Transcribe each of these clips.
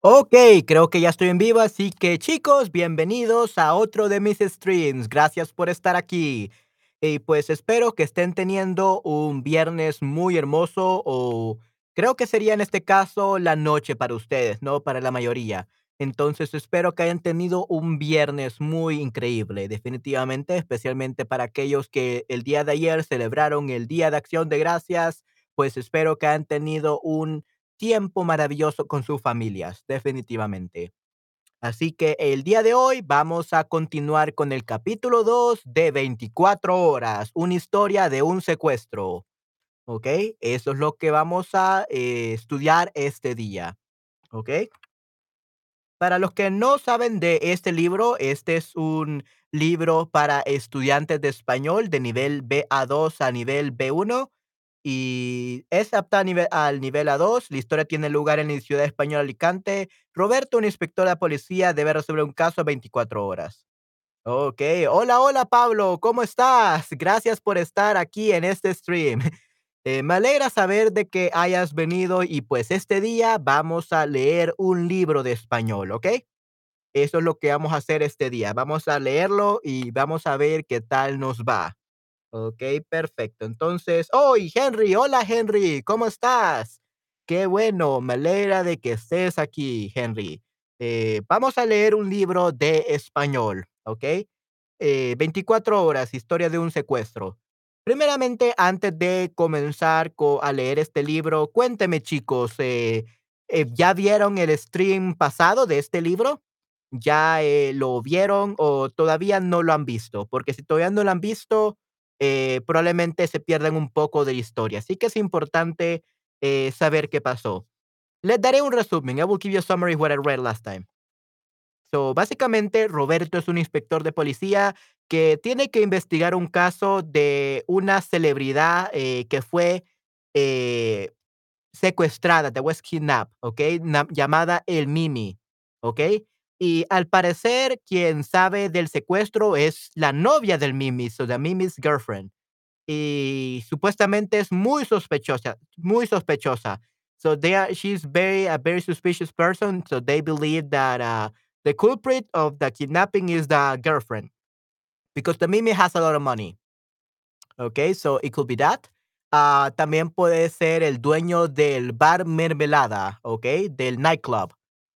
Ok, creo que ya estoy en vivo, así que chicos, bienvenidos a otro de mis streams. Gracias por estar aquí. Y pues espero que estén teniendo un viernes muy hermoso o creo que sería en este caso la noche para ustedes, ¿no? Para la mayoría. Entonces espero que hayan tenido un viernes muy increíble, definitivamente, especialmente para aquellos que el día de ayer celebraron el Día de Acción de Gracias, pues espero que hayan tenido un tiempo maravilloso con sus familias, definitivamente. Así que el día de hoy vamos a continuar con el capítulo 2 de 24 horas, una historia de un secuestro. ¿Ok? Eso es lo que vamos a eh, estudiar este día. ¿Ok? Para los que no saben de este libro, este es un libro para estudiantes de español de nivel BA2 a nivel B1 y es apta al nivel A2. La historia tiene lugar en la ciudad española Alicante. Roberto, un inspector de policía, debe resolver un caso a 24 horas. Ok, hola, hola Pablo, ¿cómo estás? Gracias por estar aquí en este stream. Eh, me alegra saber de que hayas venido y pues este día vamos a leer un libro de español, ¿ok? Eso es lo que vamos a hacer este día. Vamos a leerlo y vamos a ver qué tal nos va. Ok, perfecto. Entonces, ¡oh! Henry! Hola, Henry, ¿cómo estás? Qué bueno, me alegra de que estés aquí, Henry. Eh, vamos a leer un libro de español, ¿ok? Eh, 24 horas, historia de un secuestro. Primeramente, antes de comenzar co- a leer este libro, cuénteme, chicos, eh, eh, ¿ya vieron el stream pasado de este libro? ¿Ya eh, lo vieron o todavía no lo han visto? Porque si todavía no lo han visto, eh, probablemente se pierdan un poco de la historia. Así que es importante eh, saber qué pasó. Les daré un resumen. I will give you a summary of what I read last time. So, básicamente, Roberto es un inspector de policía que tiene que investigar un caso de una celebridad eh, que fue eh, secuestrada, that was kidnapped, ¿ok? Na- llamada el Mimi, ¿ok? Y al parecer, quien sabe del secuestro es la novia del Mimi, so the Mimi's girlfriend y supuestamente es muy sospechosa, muy sospechosa. So they are, she's very a very suspicious person. So they believe that uh, the culprit of the kidnapping is the girlfriend because the Mimi has a lot of money. Okay, so it could be that. Ah, también puede ser el dueño del bar Mermelada, okay, del nightclub.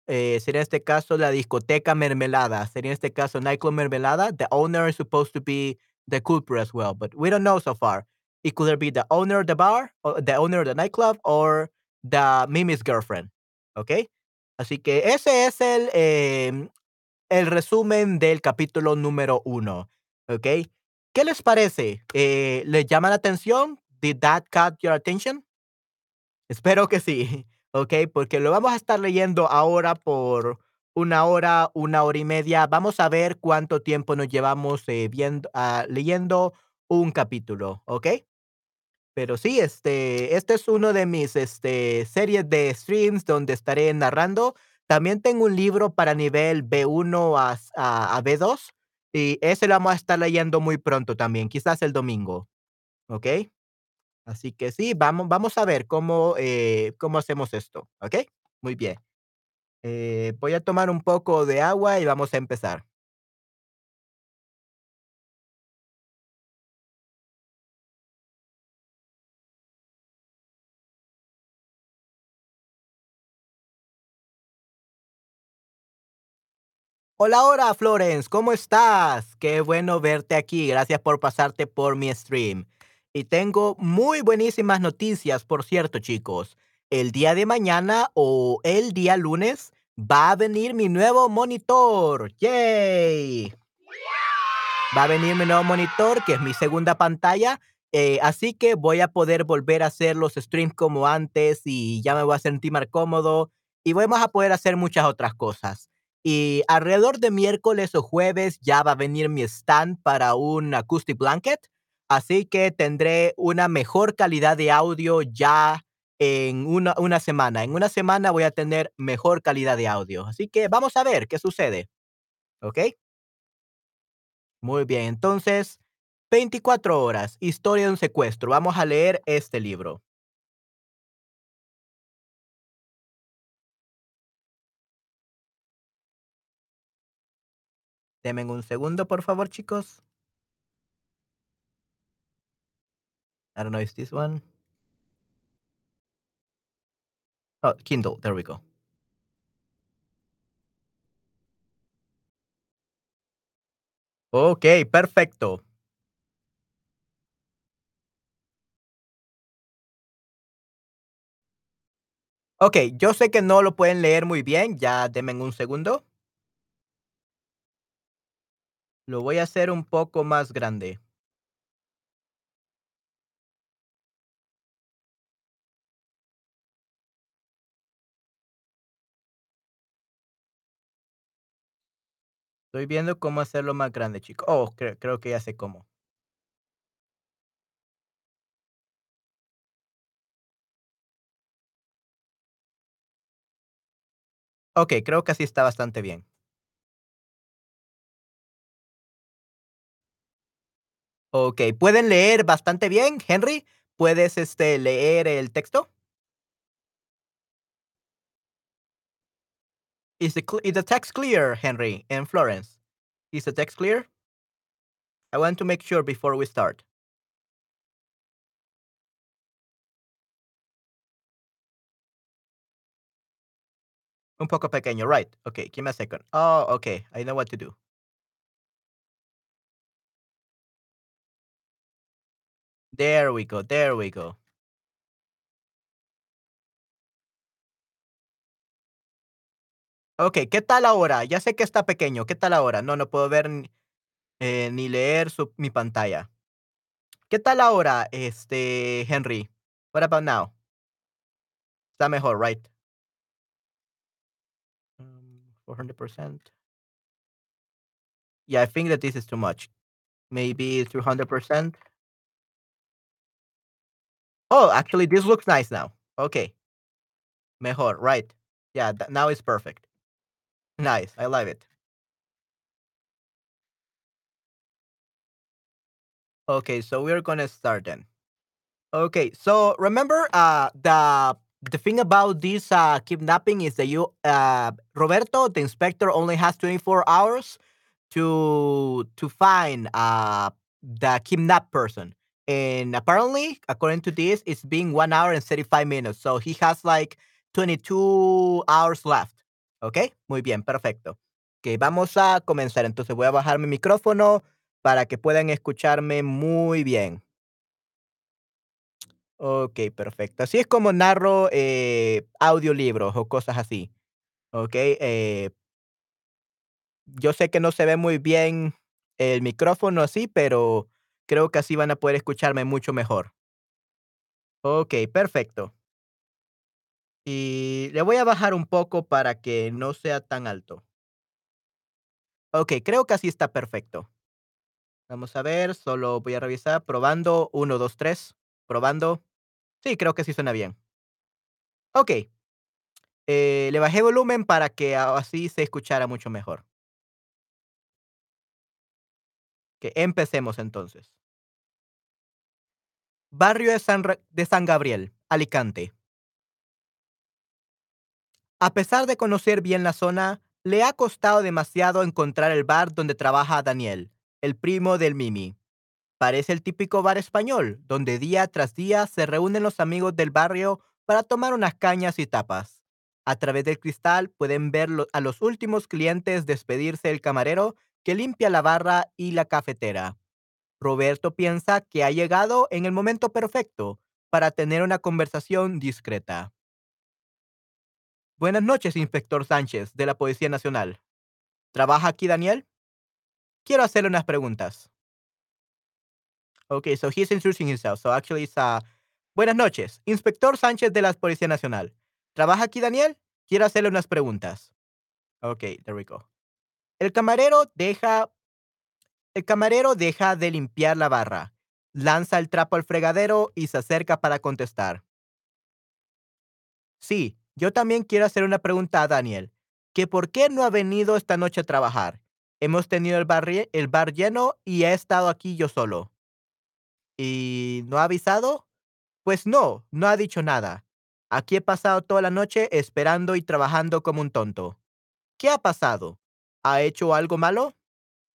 Eh, sería en este caso la discoteca Mermelada. Sería en este caso nightclub Mermelada. The owner is supposed to be the culprit as well, but we don't know so far. It could be the owner of the bar, the owner of the nightclub, or the Mimi's girlfriend. Okay. Así que ese es el, em, el resumen del capítulo número uno. ¿Ok? ¿Qué les parece? Eh, ¿Les llama la atención? ¿Did that catch your attention? Espero que sí, ¿ok? Porque lo vamos a estar leyendo ahora por una hora, una hora y media. Vamos a ver cuánto tiempo nos llevamos eh, viendo, ah, leyendo un capítulo, ¿ok? Pero sí, este, este es uno de mis este, series de streams donde estaré narrando. También tengo un libro para nivel B1 a, a, a B2 y ese lo vamos a estar leyendo muy pronto también, quizás el domingo, ¿ok? Así que sí, vamos, vamos a ver cómo, eh, cómo hacemos esto, ¿ok? Muy bien. Eh, voy a tomar un poco de agua y vamos a empezar. Hola, hola, Florence, ¿cómo estás? Qué bueno verte aquí. Gracias por pasarte por mi stream. Y tengo muy buenísimas noticias, por cierto, chicos. El día de mañana o el día lunes va a venir mi nuevo monitor. ¡Yay! Va a venir mi nuevo monitor, que es mi segunda pantalla. eh, así que voy a poder volver a hacer los streams como antes y ya me voy a sentir más cómodo y vamos a poder hacer muchas otras cosas. Y alrededor de miércoles o jueves ya va a venir mi stand para un acoustic blanket. Así que tendré una mejor calidad de audio ya en una, una, semana. En una semana voy a tener mejor calidad de audio. Así que vamos a ver qué sucede. ¿Ok? Muy bien, entonces, 24 horas, historia de un secuestro. Vamos a leer este libro. Denme un segundo, por favor, chicos. I don't know if this one. Oh, Kindle, there we go. Okey, perfecto. Okey, yo sé que no lo pueden leer muy bien, ya denme un segundo. Lo voy a hacer un poco más grande. Estoy viendo cómo hacerlo más grande, chico. Oh, cre creo que ya sé cómo. Okey, creo que así está bastante bien. Okey, ¿pueden leer bastante bien, Henry? ¿Puedes, este, leer el texto? Is the is the text clear, Henry and Florence? Is the text clear? I want to make sure before we start. Un poco pequeño, right. Okay, give me a second. Oh, okay, I know what to do. There we go, there we go. Okey, ¿qué tal ahora? Ya sé que está pequeño, ¿qué tal ahora? No, no puedo ver n eh, ni leer su mi pantalla. ¿Qué tal ahora, este, Henry? What about now? Está mejor, right? Mm, 400%. Yeah, I think that this is too much. Maybe 200%? Oh, actually, this looks nice now. Okay. Mejor, right. Yeah, now it's perfect. Nice, I love it. Okay, so we're gonna start then. Okay, so remember, uh, the the thing about this uh, kidnapping is that you, uh, Roberto, the inspector, only has 24 hours to to find uh, the kidnapped person, and apparently, according to this, it's been one hour and 35 minutes, so he has like 22 hours left. Okay, muy bien, perfecto. Okay, vamos a comenzar. Entonces voy a bajar mi micrófono para que puedan escucharme muy bien. Okey, perfecto. Así es como narro, eh, audiolibros o cosas así, okey, eh yo sé que no se ve muy bien el micrófono así, pero creo que así van a poder escucharme mucho mejor. Okey, perfecto. Y le voy a bajar un poco para que no sea tan alto. Okey, creo que así está perfecto. Vamos a ver, solo voy a revisar, probando, 1, 2, 3, probando. Sí, creo que sí suena bien. Okey. Eh, le bajé volumen para que así se escuchara mucho mejor. Que empecemos entonces. Barrio de San de San Gabriel, Alicante. A pesar de conocer bien la zona, le ha costado demasiado encontrar el bar donde trabaja Daniel, el primo del Mimi. Parece el típico bar español, donde día tras día se reúnen los amigos del barrio para tomar unas cañas y tapas. A través del cristal pueden ver a los últimos clientes despedirse del camarero que limpia la barra y la cafetera. Roberto piensa que ha llegado en el momento perfecto para tener una conversación discreta. Buenas noches, inspector Sánchez, de la Policía Nacional. ¿Trabaja aquí Daniel? Quiero hacerle unas preguntas. Okay, so he's introducing himself. So actually it's uh, Buenas noches, inspector Sánchez de la Policía Nacional. ¿Trabaja aquí Daniel? Quiero hacerle unas preguntas. Okay, there we go. El camarero deja el camarero deja de limpiar la barra, lanza el trapo al fregadero y se acerca para contestar. Sí, yo también quiero hacer una pregunta a Daniel, que por qué no ha venido esta noche a trabajar. Hemos tenido el bar, lleno y he estado aquí yo solo. ¿Y no ha avisado? Pues no, no ha dicho nada. Aquí he pasado toda la noche esperando y trabajando como un tonto. ¿Qué ha pasado? ¿Ha hecho algo malo?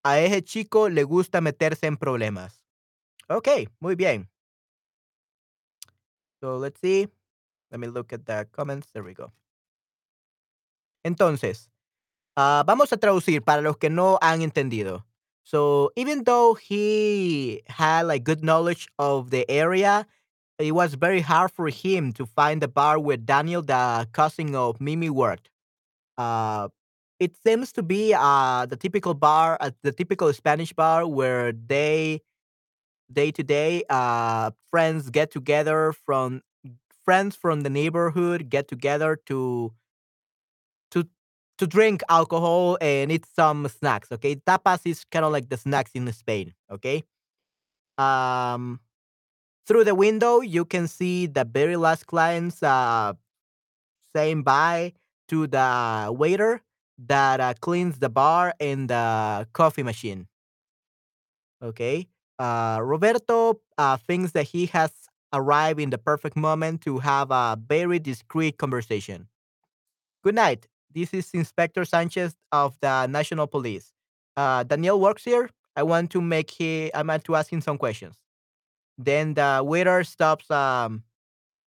A ese chico le gusta meterse en problemas. Ok, muy bien. So let's see. Let me look at the comments. There we go. Entonces, uh, vamos a traducir para los que no han entendido. So even though he had like good knowledge of the area, it was very hard for him to find the bar where Daniel, the cousin of Mimi, worked. Uh, it seems to be uh, the typical bar, uh, the typical Spanish bar where they day to day friends get together from friends from the neighborhood get together to to to drink alcohol and eat some snacks. Okay, tapas is kind of like the snacks in Spain. Okay, um, through the window you can see the very last clients uh, saying bye to the waiter that uh, cleans the bar and the coffee machine. Okay, uh, Roberto uh, thinks that he has arrived in the perfect moment to have a very discreet conversation. Good night. This is Inspector Sanchez of the National Police. Uh, Daniel works here. I want to make he. I want to ask him some questions. Then the waiter stops um,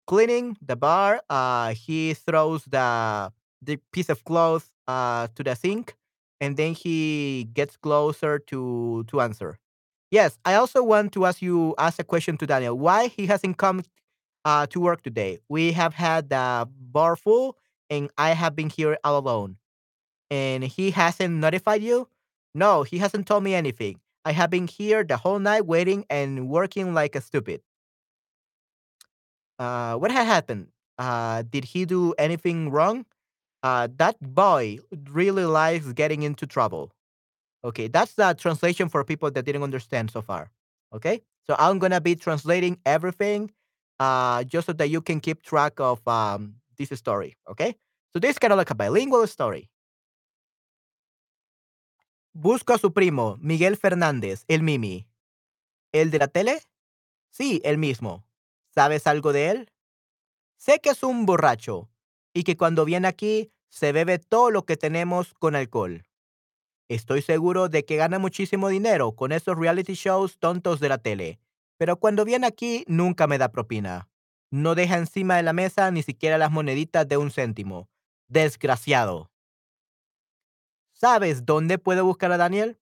cleaning the bar. Uh, he throws the the piece of cloth uh, to the sink, and then he gets closer to to answer. Yes, I also want to ask you ask a question to Daniel. Why he hasn't come uh, to work today? We have had the bar full, and I have been here all alone. And he hasn't notified you? No, he hasn't told me anything. I have been here the whole night waiting and working like a stupid. Uh, what had happened? Uh, did he do anything wrong? Uh, that boy really likes getting into trouble. Okay, that's the translation for people that didn't understand so far. Okay, so I'm gonna be translating everything, uh, just so that you can keep track of um, this story. Okay, so this is kind of like a bilingual story. Busco a su primo, Miguel Fernández, el Mimi. ¿El de la tele? Sí, el mismo. ¿Sabes algo de él? Sé que es un borracho y que cuando viene aquí se bebe todo lo que tenemos con alcohol. Estoy seguro de que gana muchísimo dinero con esos reality shows tontos de la tele, pero cuando viene aquí nunca me da propina. No deja encima de la mesa ni siquiera las moneditas de un céntimo. Desgraciado. ¿Sabes dónde puedo buscar a Daniel?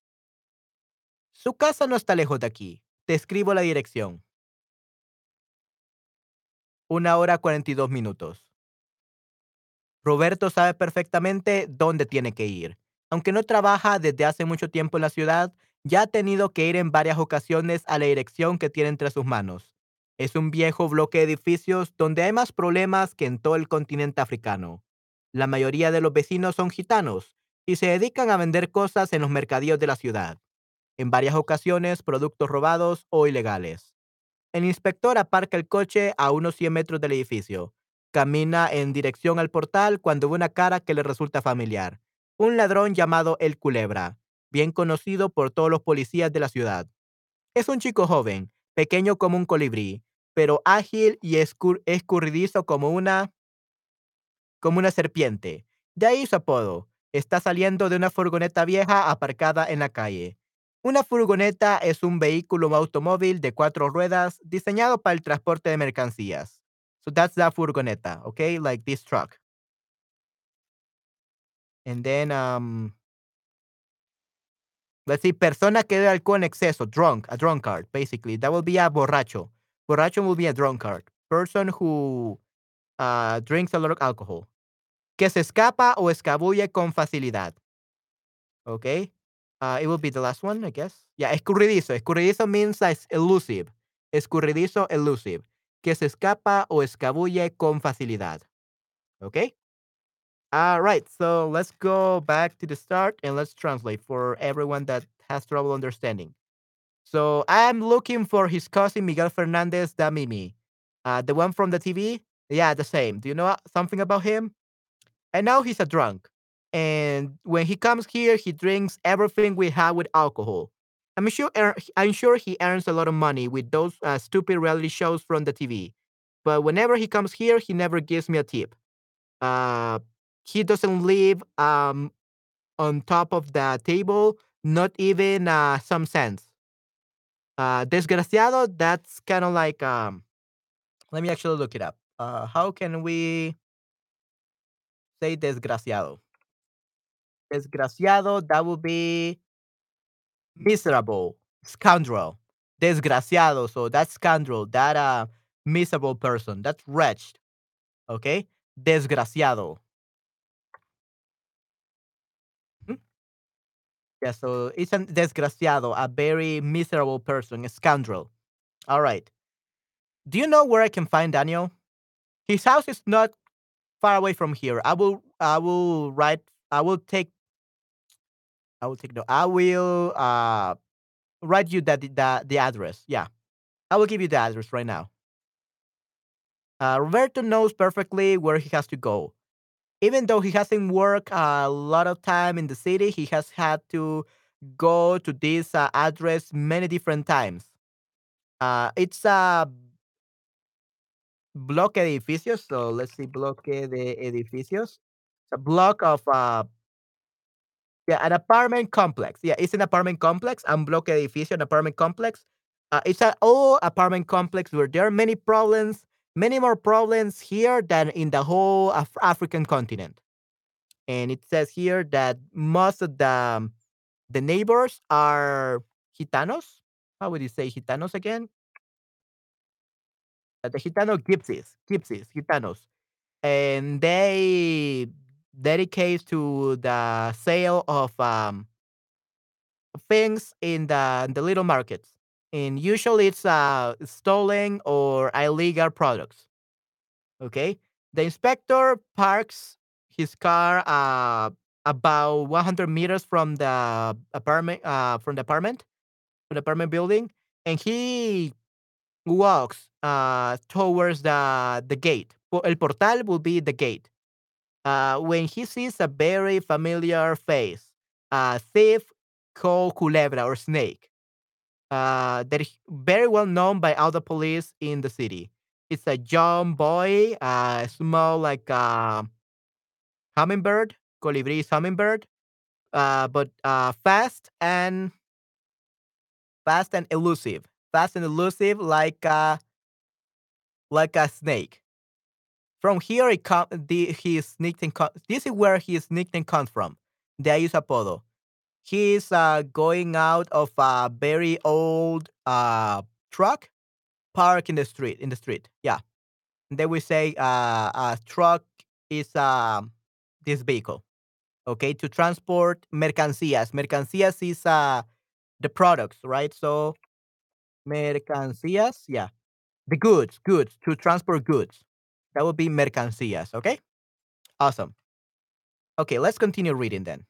Su casa no está lejos de aquí. Te escribo la dirección. Una hora cuarenta y dos minutos. Roberto sabe perfectamente dónde tiene que ir. Aunque no trabaja desde hace mucho tiempo en la ciudad, ya ha tenido que ir en varias ocasiones a la dirección que tiene entre sus manos. Es un viejo bloque de edificios donde hay más problemas que en todo el continente africano. La mayoría de los vecinos son gitanos y se dedican a vender cosas en los mercadillos de la ciudad. En varias ocasiones, productos robados o ilegales. El inspector aparca el coche a unos 100 metros del edificio. Camina en dirección al portal cuando ve una cara que le resulta familiar. Un ladrón llamado El Culebra, bien conocido por todos los policías de la ciudad. Es un chico joven, pequeño como un colibrí, pero ágil y escurridizo como una como una serpiente. De ahí su apodo. Está saliendo de una furgoneta vieja aparcada en la calle. Una furgoneta es un vehículo automóvil de cuatro ruedas diseñado para el transporte de mercancías. So that's the furgoneta, okay? Like this truck. And then, um, let's see, persona que bebe alcohol en exceso, drunk, a drunkard, basically. That will be a borracho. Borracho will be a drunkard. Person who uh, drinks a lot of alcohol. Que se escapa o escabulle con facilidad. Okay? Uh, it will be the last one, I guess. Yeah, escurridizo. Escurridizo means like elusive. Escurridizo, elusive. que se escapa o escabulle con facilidad. Okay? All right, so let's go back to the start and let's translate for everyone that has trouble understanding. So I'm looking for his cousin Miguel Fernandez Damimi. Uh, the one from the TV? Yeah, the same. Do you know something about him? And now he's a drunk. And when he comes here, he drinks everything we have with alcohol. I'm sure er, I'm sure he earns a lot of money with those uh, stupid reality shows from the TV. But whenever he comes here, he never gives me a tip. Uh, he doesn't live um, on top of the table not even uh, some sense. Uh, desgraciado, that's kind of like um. Let me actually look it up. Uh, how can we say desgraciado? Desgraciado, that would be miserable, scoundrel, desgraciado. So that's scoundrel, that uh miserable person, that's wretched. Okay, desgraciado. Yeah, so it's a desgraciado, a very miserable person, a scoundrel. All right. Do you know where I can find Daniel? His house is not far away from here. I will I will write I will take I will take no I will uh write you that the the address. Yeah. I will give you the address right now. Uh, Roberto knows perfectly where he has to go. Even though he hasn't worked a lot of time in the city, he has had to go to this uh, address many different times. Uh, it's a bloque edificios. So let's see, bloque de edificios. It's a block of uh, yeah, an apartment complex. Yeah, it's an apartment complex. Un bloque edificio, an apartment complex. Uh, it's an old apartment complex where there are many problems, many more problems here than in the whole Af- African continent. And it says here that most of the um, the neighbors are gitanos. How would you say gitanos again? Uh, the gitano gypsies, gypsies, gitanos, and they dedicate to the sale of um, things in the the little markets. And usually it's uh, stolen or illegal products. Okay. The inspector parks his car uh, about 100 meters from the apartment uh, from the apartment from the apartment building, and he walks uh, towards the the gate. El portal will be the gate. Uh, when he sees a very familiar face, a thief called Culebra or Snake, uh, that is very well known by all the police in the city. It's a young boy, uh, small like a hummingbird, colibri hummingbird, uh, but uh, fast and fast and elusive, fast and elusive like a like a snake. From here, it com- the, his nickname. This is where his nickname comes from. De ahí su apodo. He's uh, going out of a very old uh, truck parked in the street. In the street, yeah. And then we say uh, a truck is um, this vehicle, okay, to transport mercancías. Mercancías is uh, the products, right? So mercancías, yeah, the goods, goods to transport goods. That would be mercancías, okay? Awesome. Okay, let's continue reading then.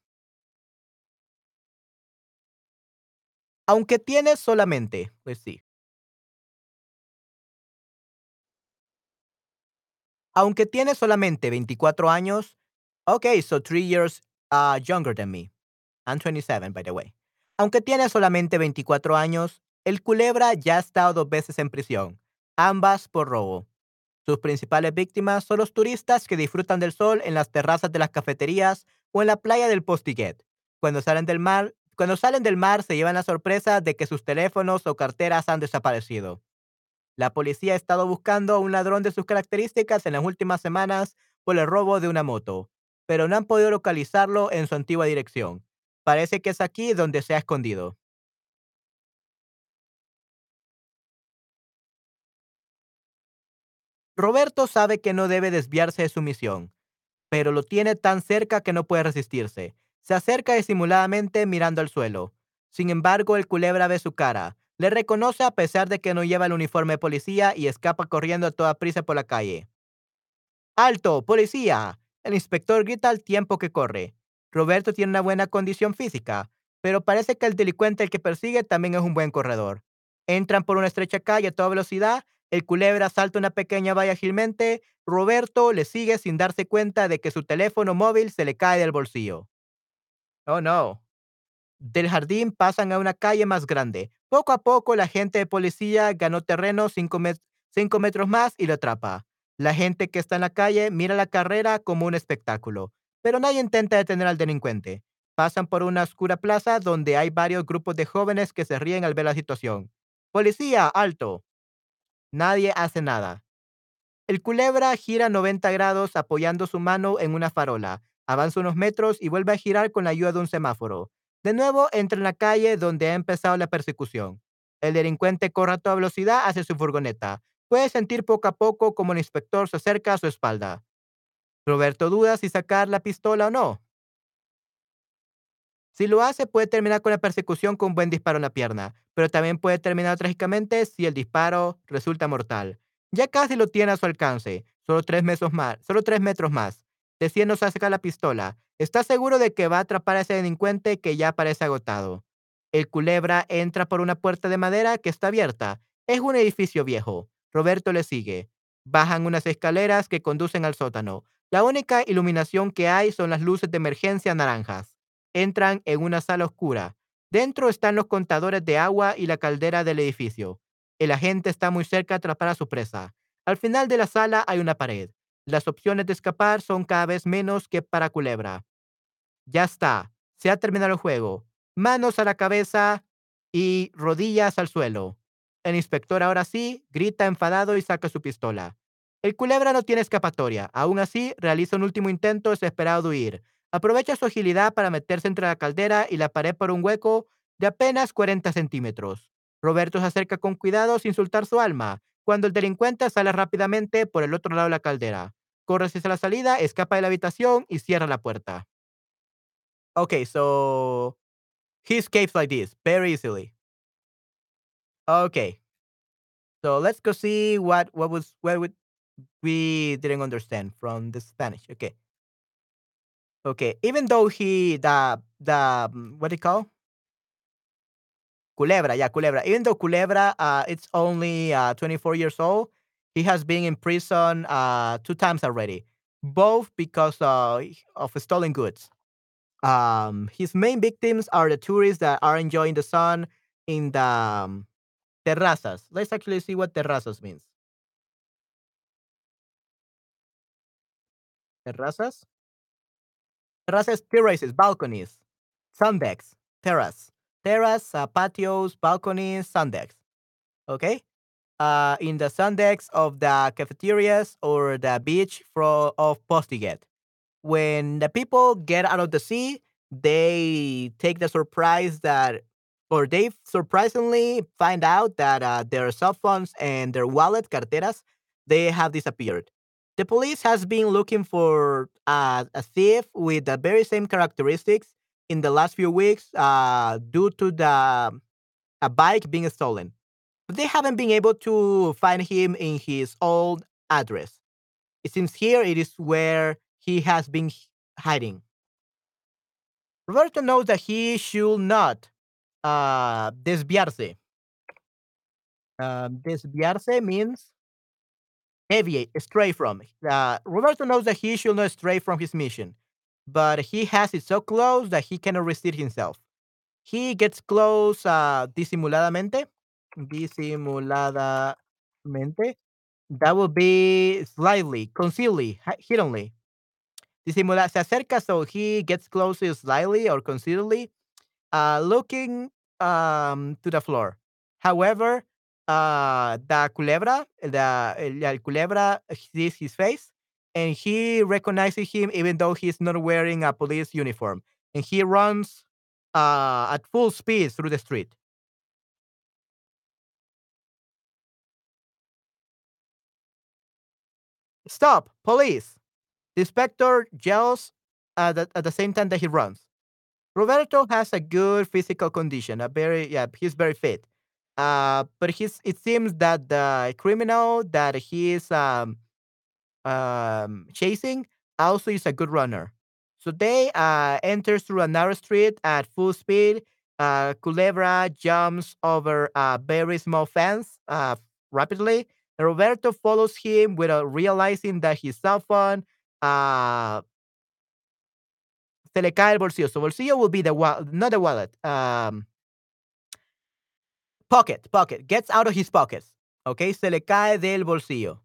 Aunque tiene solamente, let's see. Aunque tiene solamente 24 años, okay, so three years uh, younger than me. I'm 27, by the way. Aunque tiene solamente 24 años, el culebra ya ha estado dos veces en prisión, ambas por robo. Sus principales víctimas son los turistas que disfrutan del sol en las terrazas de las cafeterías o en la playa del Postiguet. Cuando salen del mar, cuando salen del mar se llevan la sorpresa de que sus teléfonos o carteras han desaparecido. La policía ha estado buscando a un ladrón de sus características en las últimas semanas por el robo de una moto, pero no han podido localizarlo en su antigua dirección. Parece que es aquí donde se ha escondido. Roberto sabe que no debe desviarse de su misión, pero lo tiene tan cerca que no puede resistirse. Se acerca disimuladamente mirando al suelo. Sin embargo, el culebra ve su cara. Le reconoce a pesar de que no lleva el uniforme de policía y escapa corriendo a toda prisa por la calle. ¡Alto! ¡Policía! El inspector grita al tiempo que corre. Roberto tiene una buena condición física, pero parece que el delincuente el que persigue también es un buen corredor. Entran por una estrecha calle a toda velocidad, el culebra salta una pequeña valla ágilmente, Roberto le sigue sin darse cuenta de que su teléfono móvil se le cae del bolsillo. Oh no. Del jardín pasan a una calle más grande. Poco a poco la gente de policía ganó terreno cinco, met- cinco metros más y lo atrapa. La gente que está en la calle mira la carrera como un espectáculo, pero nadie intenta detener al delincuente. Pasan por una oscura plaza donde hay varios grupos de jóvenes que se ríen al ver la situación. Policía, alto. Nadie hace nada. El culebra gira 90 grados apoyando su mano en una farola. Avanza unos metros y vuelve a girar con la ayuda de un semáforo. De nuevo entra en la calle donde ha empezado la persecución. El delincuente corre a toda velocidad hacia su furgoneta. Puede sentir poco a poco como el inspector se acerca a su espalda. Roberto duda si sacar la pistola o no. Si lo hace, puede terminar con la persecución con un buen disparo en la pierna, pero también puede terminar trágicamente si el disparo resulta mortal. Ya casi lo tiene a su alcance, solo tres más, solo tres metros más. Decidiéndose a sacar la pistola, está seguro de que va a atrapar a ese delincuente que ya parece agotado. El culebra entra por una puerta de madera que está abierta. Es un edificio viejo. Roberto le sigue. Bajan unas escaleras que conducen al sótano. La única iluminación que hay son las luces de emergencia naranjas. Entran en una sala oscura. Dentro están los contadores de agua y la caldera del edificio. El agente está muy cerca de atrapar a su presa. Al final de la sala hay una pared. Las opciones de escapar son cada vez menos que para Culebra. Ya está. Se ha terminado el juego. Manos a la cabeza y rodillas al suelo. El inspector ahora sí grita enfadado y saca su pistola. El culebra no tiene escapatoria. Aún así, realiza un último intento desesperado de huir. Aprovecha su agilidad para meterse entre la caldera y la pared por un hueco de apenas 40 centímetros. Roberto se acerca con cuidado sin soltar su alma, cuando el delincuente sale rápidamente por el otro lado de la caldera. Corre hacia la salida, escapa de la habitación y cierra la puerta. Okay, so he escapes like this very easily. Okay. So let's go see what what was what would we didn't understand from the Spanish. Okay. Okay. Even though he the the mm, what do you call Culebra, yeah, Culebra. Even though Culebra, uh, it's only uh, 24 years old, he has been in prison uh, two times already, both because uh, of stolen goods. Um, his main victims are the tourists that are enjoying the sun in the um, terrazas. Let's actually see what terrazas means. Terrazas? Terrazas, terraces, balconies, sun decks, terrace. Terrace, uh, patios, balconies, sun decks. Okay? Uh, in the sun decks of the cafeterias or the beach for, of Postiguet. When the people get out of the sea, they take the surprise that, or they surprisingly find out that uh, their cell phones and their wallet, carteras, they have disappeared. The police has been looking for uh, a thief with the very same characteristics in the last few weeks uh, due to the a bike being stolen. But they haven't been able to find him in his old address. It seems here it is where he has been hiding. Roberto knows that he should not uh, desviarse. Uh, desviarse means deviate, stray from. Uh, Roberto knows that he should not stray from his mission but he has it so close that he cannot resist himself. He gets close uh, disimuladamente. Disimuladamente. That will be slightly, concealedly, hiddenly. Disimula se acerca, so he gets close slightly or concealedly, uh, looking um, to the floor. However, uh, the culebra, the, el culebra sees his face and he recognizes him even though he's not wearing a police uniform. And he runs uh, at full speed through the street. Stop, police! The inspector yells at the, at the same time that he runs. Roberto has a good physical condition, a very yeah, he's very fit. Uh, but he's it seems that the criminal that he's um um, chasing also is a good runner. So they uh, enters through a narrow street at full speed. Uh, Culebra jumps over a very small fence uh, rapidly. Roberto follows him without realizing that his cell phone uh, se le cae el bolsillo. So bolsillo will be the wallet, not the wallet. Um, pocket, pocket. Gets out of his pockets. Okay, se le cae del bolsillo.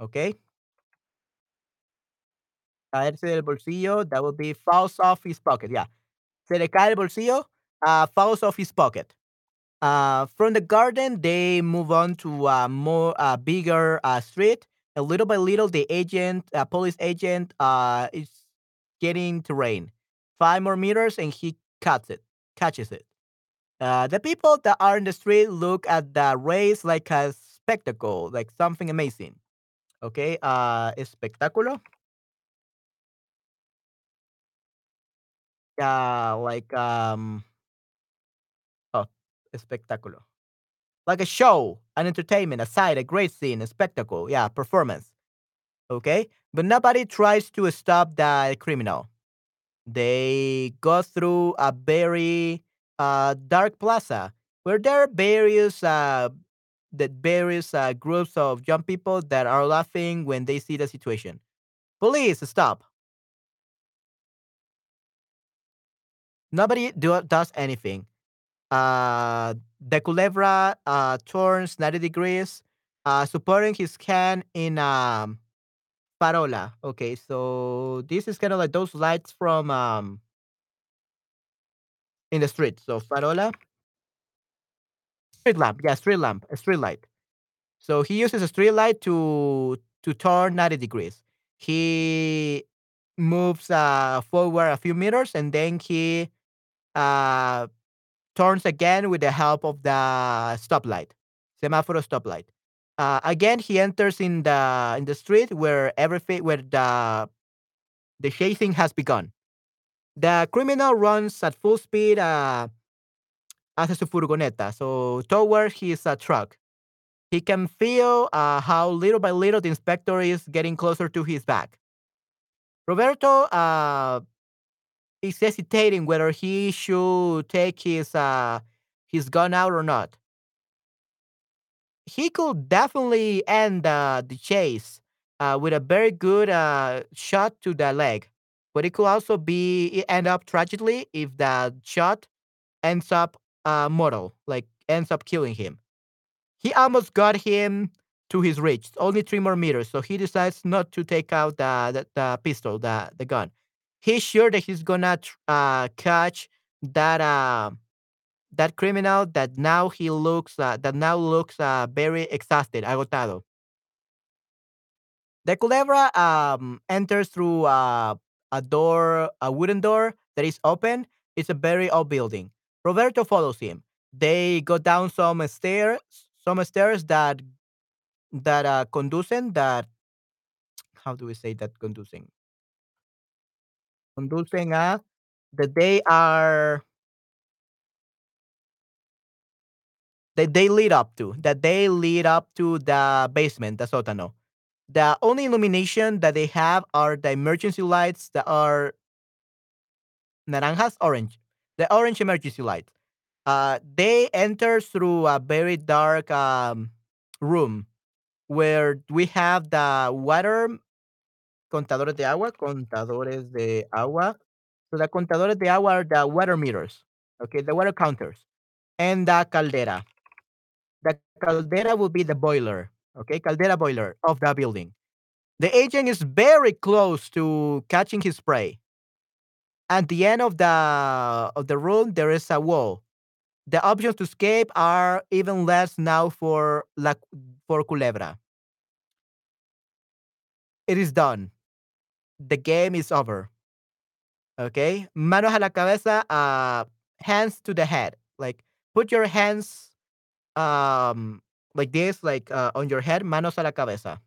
Okay. Caerse del bolsillo, that would be falls off his pocket. Yeah. Se le cae el bolsillo, uh, falls off his pocket. Uh, from the garden, they move on to a more uh, bigger uh, street. And little by little, the agent, uh, police agent, uh, is getting to rain. Five more meters, and he cuts it, catches it. Uh, the people that are in the street look at the race like a spectacle, like something amazing. Okay, uh, espectáculo. Yeah, like um, oh, espectáculo. Like a show, an entertainment, a sight, a great scene, a spectacle. Yeah, performance. Okay, but nobody tries to stop the criminal. They go through a very uh, dark plaza where there are various uh, the various uh, groups of young people that are laughing when they see the situation. Police, stop! Nobody do, does anything. Uh, the culebra uh, turns 90 degrees, uh, supporting his hand in um, farola. Okay, so this is kind of like those lights from um, in the street. So farola, street lamp. Yeah, street lamp, a street light. So he uses a street light to to turn 90 degrees. He moves uh, forward a few meters and then he uh, turns again with the help of the stoplight, semaphore stoplight. Uh, again, he enters in the in the street where everything where the the chasing has begun. The criminal runs at full speed uh, hacia su furgoneta, so toward his uh, truck. He can feel uh, how little by little the inspector is getting closer to his back. Roberto uh, is hesitating whether he should take his uh, his gun out or not. He could definitely end uh, the chase uh, with a very good uh, shot to the leg, but it could also be end up tragically if the shot ends up uh, mortal, like ends up killing him. He almost got him to his reach, only three more meters. So he decides not to take out the the, the pistol, the the gun. He's sure that he's gonna uh, catch that uh, that criminal that now he looks uh, that now looks uh, very exhausted, agotado. The culebra um, enters through uh, a door, a wooden door that is open. It's a very old building. Roberto follows him. They go down some stairs, some stairs that that uh, conducen that how do we say that conducing conducen a that they are that they lead up to that they lead up to the basement, the sótano. The only illumination that they have are the emergency lights that are naranjas, orange, the orange emergency light. Uh, they enter through a very dark um, room where we have the water contadores de agua, contadores de agua. So the contadores de agua are the water meters, okay, the water counters, and the caldera. The caldera will be the boiler, okay, caldera boiler of the building. The agent is very close to catching his prey. At the end of the of the room, there is a wall. The options to escape are even less now for la for Culebra. It is done. The game is over. Okay, manos a la cabeza, uh, hands to the head. Like put your hands um like this, like uh, on your head. Manos a la cabeza.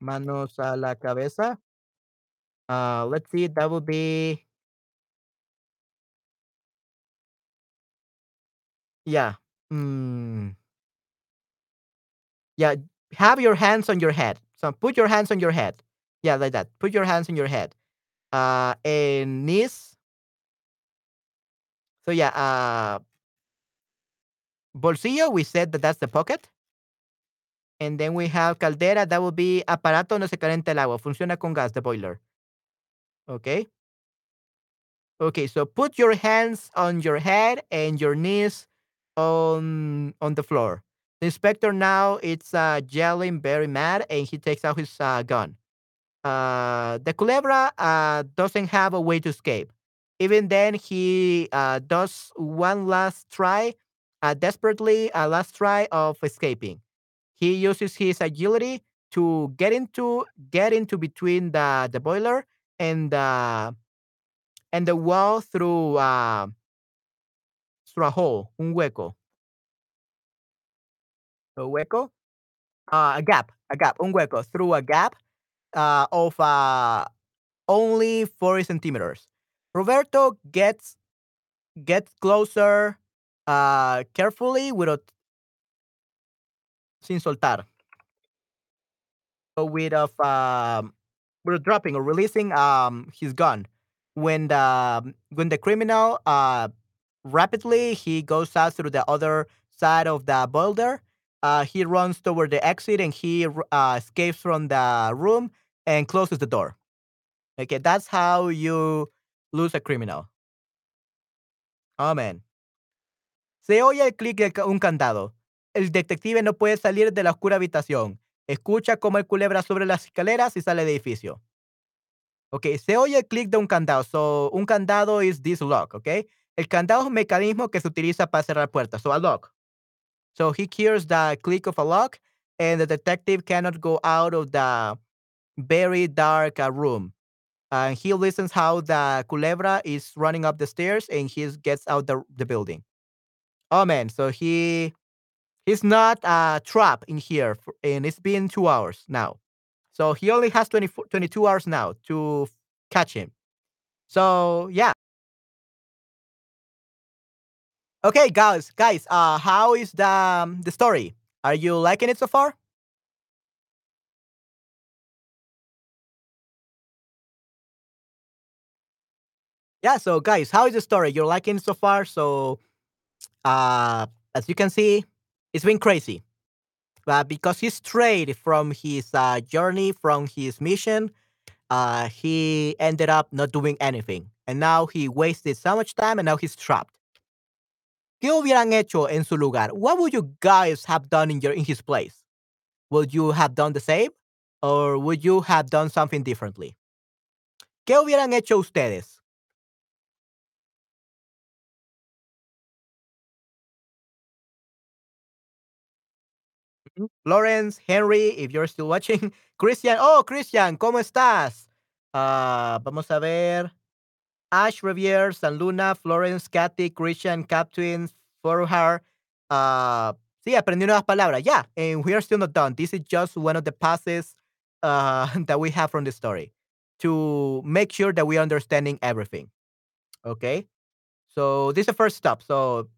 Manos a la cabeza. Uh, let's see. That would be yeah. Mm, yeah. Have your hands on your head. So put your hands on your head. Yeah, like that. Put your hands on your head. Uh, and knees. So yeah. Uh, bolsillo. We said that that's the pocket. And then we have caldera. That would be aparato no se calienta el agua. Funciona con gas, the boiler. Okay. Okay. So put your hands on your head and your knees on on the floor. The inspector now it's uh, yelling very mad, and he takes out his uh, gun. uh, the Culebra uh, doesn't have a way to escape. Even then, he uh, does one last try, uh, desperately a last try of escaping. He uses his agility to get into get into between the the boiler and the and the wall through uh, through a hole, un hueco. A hueco? Uh, a gap, a gap, un hueco, through a gap uh, of uh, only 40 centimeters. Roberto gets gets closer uh, carefully without sin soltar. So with of um, with dropping or releasing um, his gun. When the when the criminal uh, rapidly he goes out through the other side of the boulder. Uh, he runs toward the exit and he uh, escapes from the room and closes the door. Okay, that's how you lose a criminal. Amen. Se oye el clic de un candado. El detective no puede salir de la oscura habitación. Escucha cómo el culebra sobre las escaleras y sale del edificio. Ok, se oye el clic de un candado. So, un candado is this lock, ok? El candado es un mecanismo que se utiliza para cerrar puertas. So, a lock. So, he hears the click of a lock and the detective cannot go out of the very dark uh, room. And he listens how the culebra is running up the stairs and he gets out the, the building. Oh man, so he he's not uh, trapped in here for, and it's been two hours now. So he only has 20, 22 hours now to catch him. So yeah. Okay, guys, guys, uh, how is the um, the story? Are you liking it so far? Yeah, so guys, how is the story? You're liking so far? So, uh, as you can see, it's been crazy. But because he strayed from his uh, journey, from his mission, uh, he ended up not doing anything. And now he wasted so much time and now he's trapped. ¿Qué hubieran hecho en su lugar? What would you guys have done in your in his place? Would you have done the same? Or would you have done something differently? ¿Qué hubieran hecho ustedes? Lawrence, Henry, if you're still watching. Christian, oh, Christian, ¿cómo estás? Ah, vamos a ver. Ash Revier, San Luna, Florence, Kathy, Christian, Captain, Forhar. Uh, sí, aprendí nuevas palabras. Yeah, and we are still not done. This is just one of the passes uh, that we have from the story to make sure that we are understanding everything. Okay? So this is the first stop. So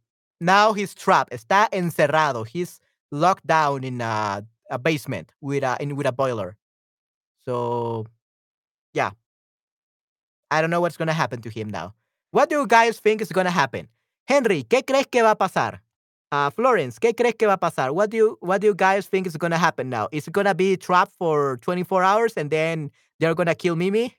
now he's trapped. Está encerrado. He's locked down in a, a basement with a in with a boiler. So yeah, I don't know what's gonna happen to him now. What do you guys think is gonna happen? Henry, ¿qué crees que va a pasar? Uh, Florence, ¿qué crees que va a pasar? What do you what do you guys think is gonna happen now? Is it gonna be trapped for 24 hours and then they're gonna kill Mimi?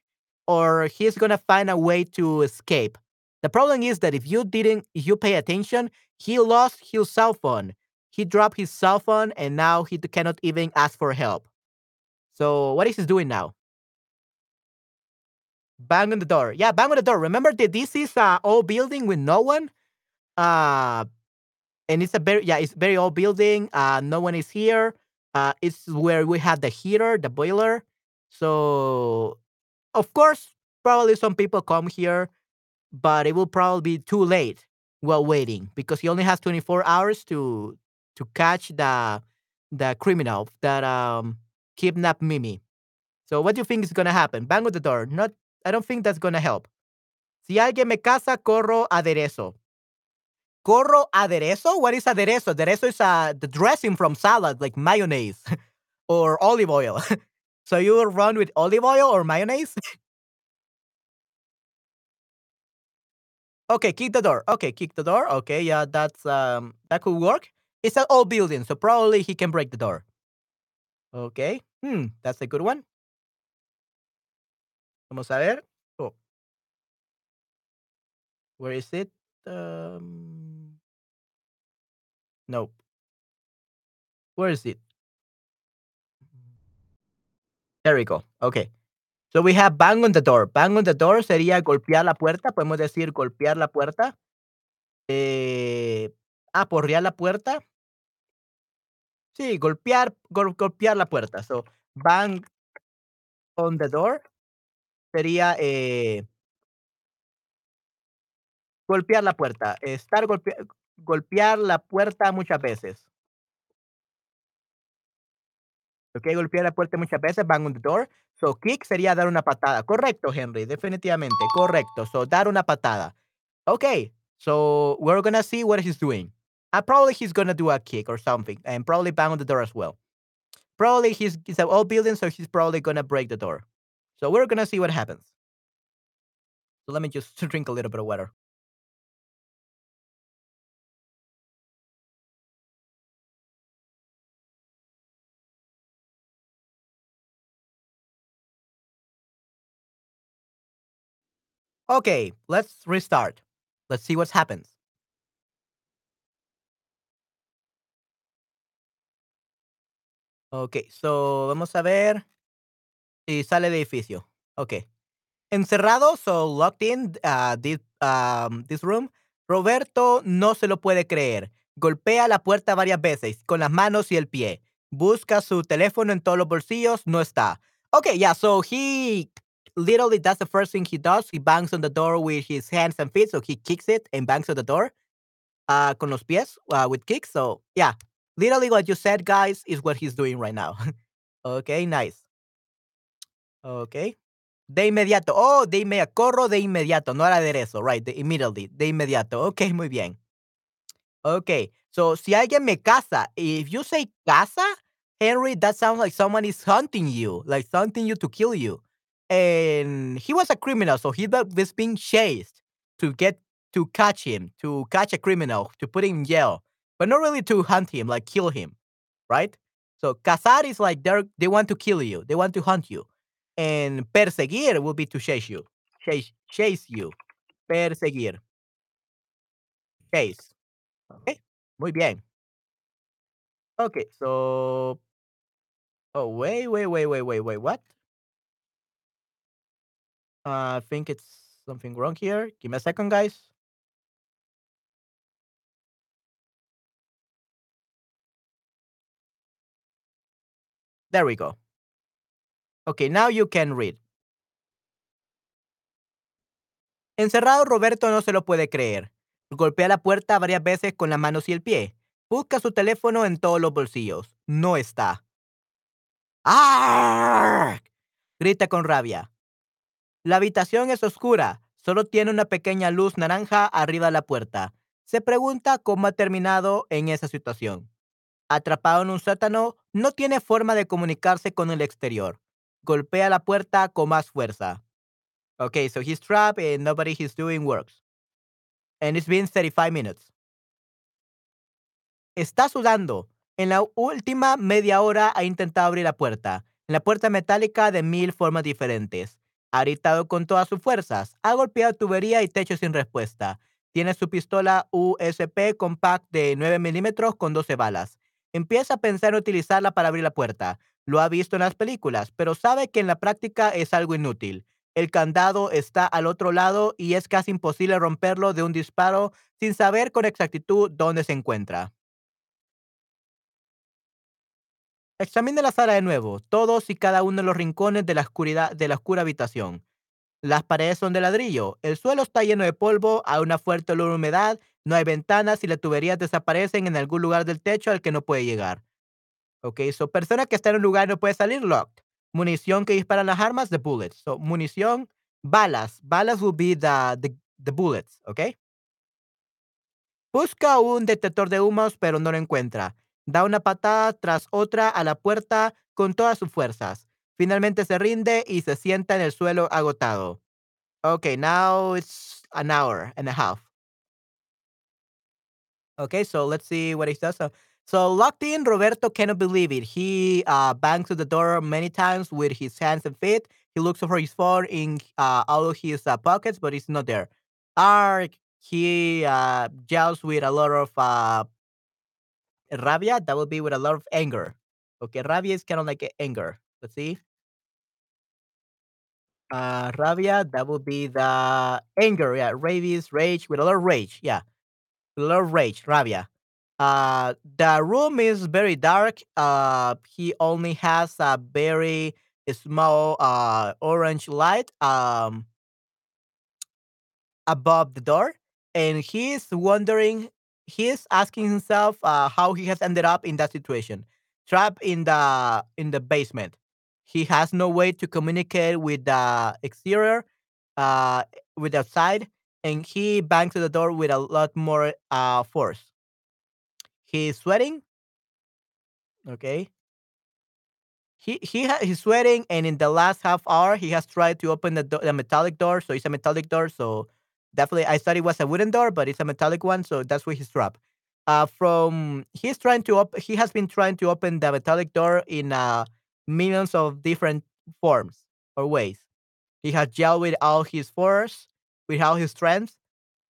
Or he's gonna find a way to escape? The problem is that if you didn't if you pay attention, he lost his cell phone. He dropped his cell phone and now he cannot even ask for help. So what is he doing now? Bang on the door. Yeah, bang on the door. Remember that this is a old building with no one? Uh and it's a very yeah, it's very old building. Uh no one is here. Uh it's where we have the heater, the boiler. So of course, probably some people come here, but it will probably be too late while waiting because he only has 24 hours to to catch the the criminal that um kidnapped Mimi. So what do you think is gonna happen? Bang on the door. Not I don't think that's gonna help. Si alguien me casa, corro aderezo. Corro aderezo? What is aderezo? Aderezo is uh, the dressing from salad, like mayonnaise or olive oil. so you run with olive oil or mayonnaise? okay, kick the door. Okay, kick the door. Okay, yeah, that's um that could work. It's an old building, so probably he can break the door. Okay. Hmm, that's a good one. Vamos a ver. Oh. Where is it? Um, nope. Where is it? There we go. Okay. So we have bang on the door. Bang on the door sería golpear la puerta. Podemos decir golpear la puerta. Eh, aporrear la puerta. Sí, golpear, gol- golpear la puerta. So bang on the door sería eh, golpear la puerta. Estar golpe- golpear la puerta muchas veces. Ok, golpear la puerta muchas veces, bang on the door. So, kick sería dar una patada. Correcto, Henry, definitivamente. Correcto. So, dar una patada. Okay, so we're gonna see what he's doing. Uh, probably he's gonna do a kick or something, and probably bang on the door as well. Probably he's it's an old building, so he's probably gonna break the door. So we're gonna see what happens. So let me just drink a little bit of water. Okay, let's restart. Let's see what happens. Okay, so vamos a ver si sale el edificio. Okay. Encerrado, so locked in uh, this, um, this room, Roberto no se lo puede creer. Golpea la puerta varias veces con las manos y el pie. Busca su teléfono en todos los bolsillos, no está. Okay, yeah, so he literally that's the first thing he does. He bangs on the door with his hands and feet, so he kicks it and bangs on the door uh, con los pies uh, with kicks. So yeah, literally what you said, guys, is what he's doing right now. okay, nice. Okay. De inmediato. Oh, de inmediato. Corro de inmediato. No al aderezo. Right. De immediately. De inmediato. Ok, muy bien. Ok. So, si alguien me caza, if you say casa, Henry, that sounds like someone is hunting you, like hunting you to kill you. And he was a criminal, so he was being chased to get to catch him, to catch a criminal, to put him in jail, but not really to hunt him, like kill him, right? So, cazar is like they they want to kill you, they want to hunt you. And perseguir will be to chase you. Chase chase you. Perseguir. Chase. Okay. Muy bien. Okay, so oh wait, wait, wait, wait, wait, wait, what? Uh, I think it's something wrong here. Give me a second, guys. There we go. Okay, now you can read. Encerrado, Roberto no se lo puede creer. Golpea la puerta varias veces con las manos y el pie. Busca su teléfono en todos los bolsillos. No está. ¡Ah! Grita con rabia. La habitación es oscura. Solo tiene una pequeña luz naranja arriba de la puerta. Se pregunta cómo ha terminado en esa situación. Atrapado en un sótano, no tiene forma de comunicarse con el exterior. Golpea la puerta con más fuerza. Okay, so he's trapped and nobody he's doing works. And it's been 35 minutes. Está sudando. En la última media hora ha intentado abrir la puerta. La puerta metálica de mil formas diferentes. Ha gritado con todas sus fuerzas. Ha golpeado tubería y techo sin respuesta. Tiene su pistola USP compact de 9 milímetros con 12 balas. Empieza a pensar en utilizarla para abrir la puerta. Lo ha visto en las películas, pero sabe que en la práctica es algo inútil. El candado está al otro lado y es casi imposible romperlo de un disparo sin saber con exactitud dónde se encuentra. Examine la sala de nuevo, todos y cada uno de los rincones de la oscuridad de la oscura habitación. Las paredes son de ladrillo, el suelo está lleno de polvo, hay una fuerte olor humedad, no hay ventanas y las tuberías desaparecen en algún lugar del techo al que no puede llegar. Ok, so persona que está en un lugar no puede salir, locked. Munición que disparan las armas, the bullets. So munición, balas. Balas will be the, the, the bullets, ok. Busca un detector de humos, pero no lo encuentra. Da una patada tras otra a la puerta con todas sus fuerzas. Finalmente se rinde y se sienta en el suelo agotado. Okay, now it's an hour and a half. Okay, so let's see what he does. So, so locked in, Roberto cannot believe it. He uh, bangs on the door many times with his hands and feet. He looks for his phone in uh, all of his uh, pockets, but it's not there. Ark, he uh, yells with a lot of uh, rabia. That would be with a lot of anger. Okay, rabia is kind of like anger. Let's see. Uh, rabia, that would be the anger, yeah, rabies, rage, with a lot of rage, yeah, a lot of rage, rabia. Uh, the room is very dark. Uh, he only has a very small uh orange light um above the door, and he's wondering. He's asking himself uh, how he has ended up in that situation, trapped in the in the basement. He has no way to communicate with the exterior, uh, with the outside, and he bangs the door with a lot more uh force. He's sweating. Okay, He he he's sweating, and in the last half hour, he has tried to open the, do- the metallic door. So it's a metallic door. So definitely, I thought it was a wooden door, but it's a metallic one. So that's where he's trapped. Uh, from he's trying to op- he has been trying to open the metallic door in uh millions of different forms or ways. He has yelled with all his force, with all his strength.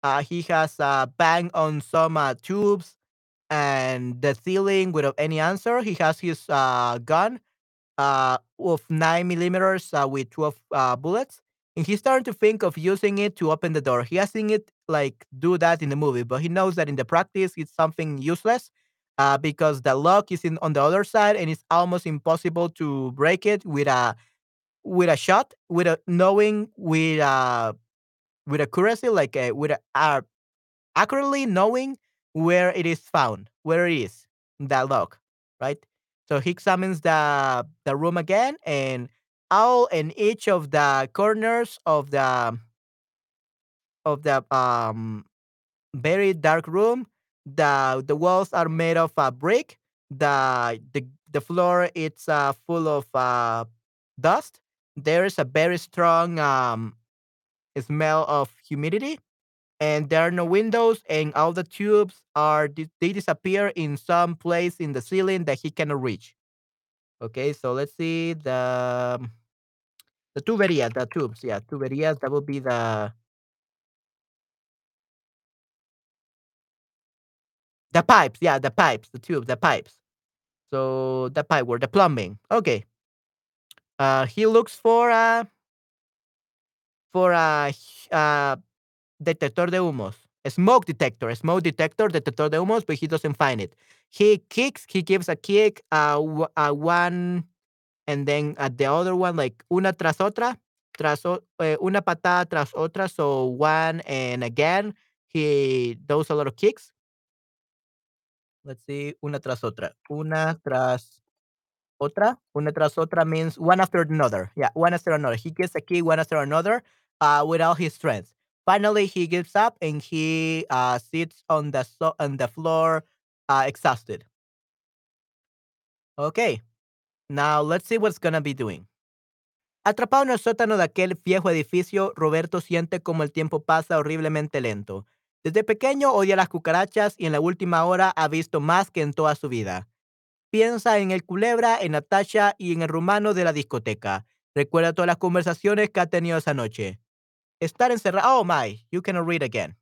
Uh, he has uh, banged on some uh, tubes and the ceiling without any answer. He has his uh, gun uh, of 9 millimeters uh, with 12 uh, bullets. And he's starting to think of using it to open the door. He has seen it like do that in the movie, but he knows that in the practice it's something useless uh, because the lock is in on the other side and it's almost impossible to break it with a with a shot, with a knowing with a with accuracy, like a, with a, uh, accurately knowing where it is found, where it is, that lock, right? So he examines the the room again, and all in each of the corners of the of the um very dark room, the the walls are made of uh, brick. The the the floor it's uh, full of uh, dust. There is a very strong um, smell of humidity and there are no windows and all the tubes are they disappear in some place in the ceiling that he cannot reach okay so let's see the the tuberia the tubes yeah tuberias that will be the the pipes yeah the pipes the tubes the pipes so the pipe work the plumbing okay uh he looks for a for a, uh detector de humos, a smoke detector, a smoke detector, detector de humos, but he doesn't find it. He kicks, he gives a kick, uh, uh one, and then at the other one, like una tras otra, tras o- eh, una patada tras otra. So one and again, he does a lot of kicks. Let's see, una tras otra, una tras Otra, una tras otra means one after another. Yeah, one after another. He gets a key one after another uh, with all his strength. Finally, he gives up and he uh, sits on the so- on the floor, uh, exhausted. Okay, now let's see what's gonna be doing. Atrapado en el sótano de aquel viejo edificio, Roberto siente como el tiempo pasa horriblemente lento. Desde pequeño odia las cucarachas y en la última hora ha visto más que en toda su vida. Piensa en el culebra, en Natasha y en el rumano de la discoteca. Recuerda todas las conversaciones que ha tenido esa noche. Estar encerrado. Oh my, you cannot read again.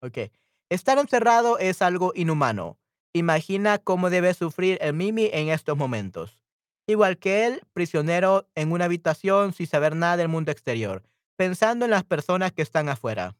Ok. Estar encerrado es algo inhumano. Imagina cómo debe sufrir el Mimi en estos momentos. Igual que él, prisionero en una habitación sin saber nada del mundo exterior, pensando en las personas que están afuera.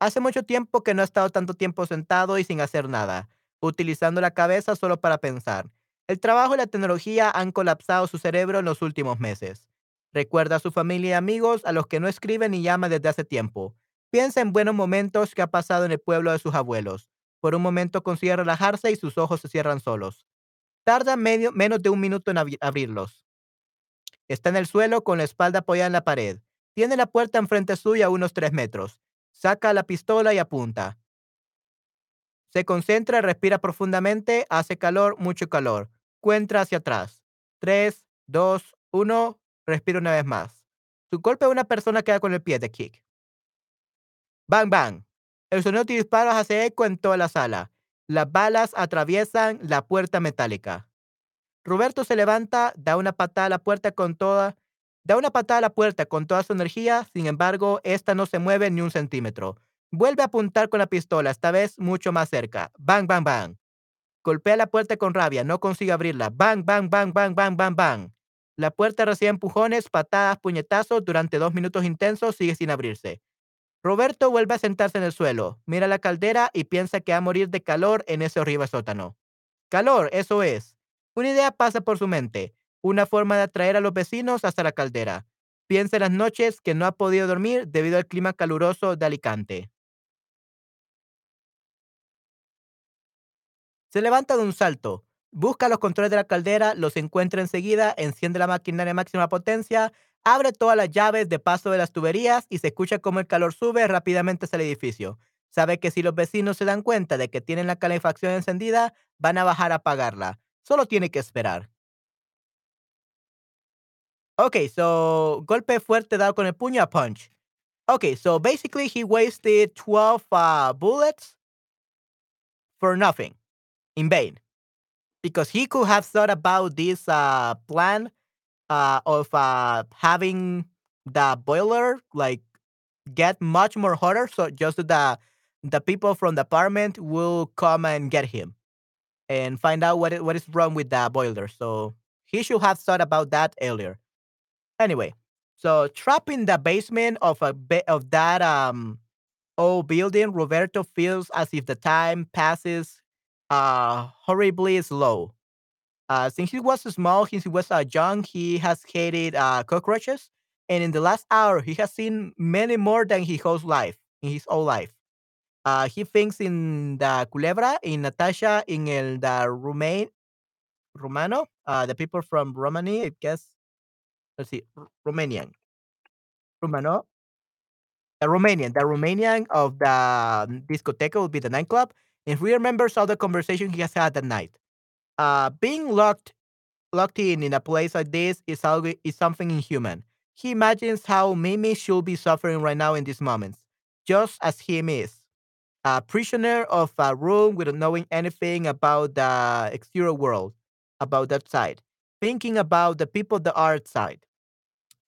Hace mucho tiempo que no he estado tanto tiempo sentado y sin hacer nada, utilizando la cabeza solo para pensar. El trabajo y la tecnología han colapsado su cerebro en los últimos meses. Recuerda a su familia y amigos a los que no escribe ni llama desde hace tiempo. Piensa en buenos momentos que ha pasado en el pueblo de sus abuelos. Por un momento consigue relajarse y sus ojos se cierran solos. Tarda menos de un minuto en abri- abrirlos. Está en el suelo con la espalda apoyada en la pared. Tiene la puerta enfrente suya a unos tres metros. Saca la pistola y apunta. Se concentra, respira profundamente, hace calor, mucho calor. Cuenta hacia atrás. Tres, dos, uno. Respira una vez más. Su golpe a una persona queda con el pie de kick. Bang, bang. El sonido de disparos hace eco en toda la sala. Las balas atraviesan la puerta metálica. Roberto se levanta, da una patada a la puerta con toda, da una patada a la puerta con toda su energía, sin embargo, esta no se mueve ni un centímetro. Vuelve a apuntar con la pistola, esta vez mucho más cerca. Bang, bang, bang. Golpea la puerta con rabia, no consigue abrirla. Bang, bang, bang, bang, bang, bang, bang. La puerta recibe empujones, patadas, puñetazos. Durante dos minutos intensos sigue sin abrirse. Roberto vuelve a sentarse en el suelo, mira la caldera y piensa que va a morir de calor en ese horrible sótano. Calor, eso es. Una idea pasa por su mente, una forma de atraer a los vecinos hasta la caldera. Piensa en las noches que no ha podido dormir debido al clima caluroso de Alicante. Se levanta de un salto, busca los controles de la caldera, los encuentra enseguida, enciende la maquinaria a máxima potencia, abre todas las llaves de paso de las tuberías y se escucha como el calor sube rápidamente hacia el edificio. Sabe que si los vecinos se dan cuenta de que tienen la calefacción encendida, van a bajar a apagarla. Solo tiene que esperar. Okay, so golpe fuerte dado con el puño a punch. Okay, so basically he wasted 12 uh, bullets for nothing, in vain, because he could have thought about this uh, plan uh, of uh, having the boiler like get much more hotter, so just the the people from the apartment will come and get him and find out what what is wrong with the boiler. So he should have thought about that earlier. Anyway, so trapped in the basement of a ba- of that um old building, Roberto feels as if the time passes uh horribly slow. Uh, since he was small, since he was uh, young, he has hated uh, cockroaches, and in the last hour, he has seen many more than his whole life in his whole life. Uh, he thinks in the culebra, in Natasha, in el the Romain Romano, uh, the people from Romania, I guess. Let's see, R- Romanian, Romano, the Romanian, the Romanian of the um, discoteca will be the nightclub. And he remembers all the conversation he has had that night. Uh, being locked locked in in a place like this is always is something inhuman. He imagines how Mimi should be suffering right now in these moments, just as him is. A prisoner of a room without knowing anything about the exterior world, about that side, thinking about the people that are outside.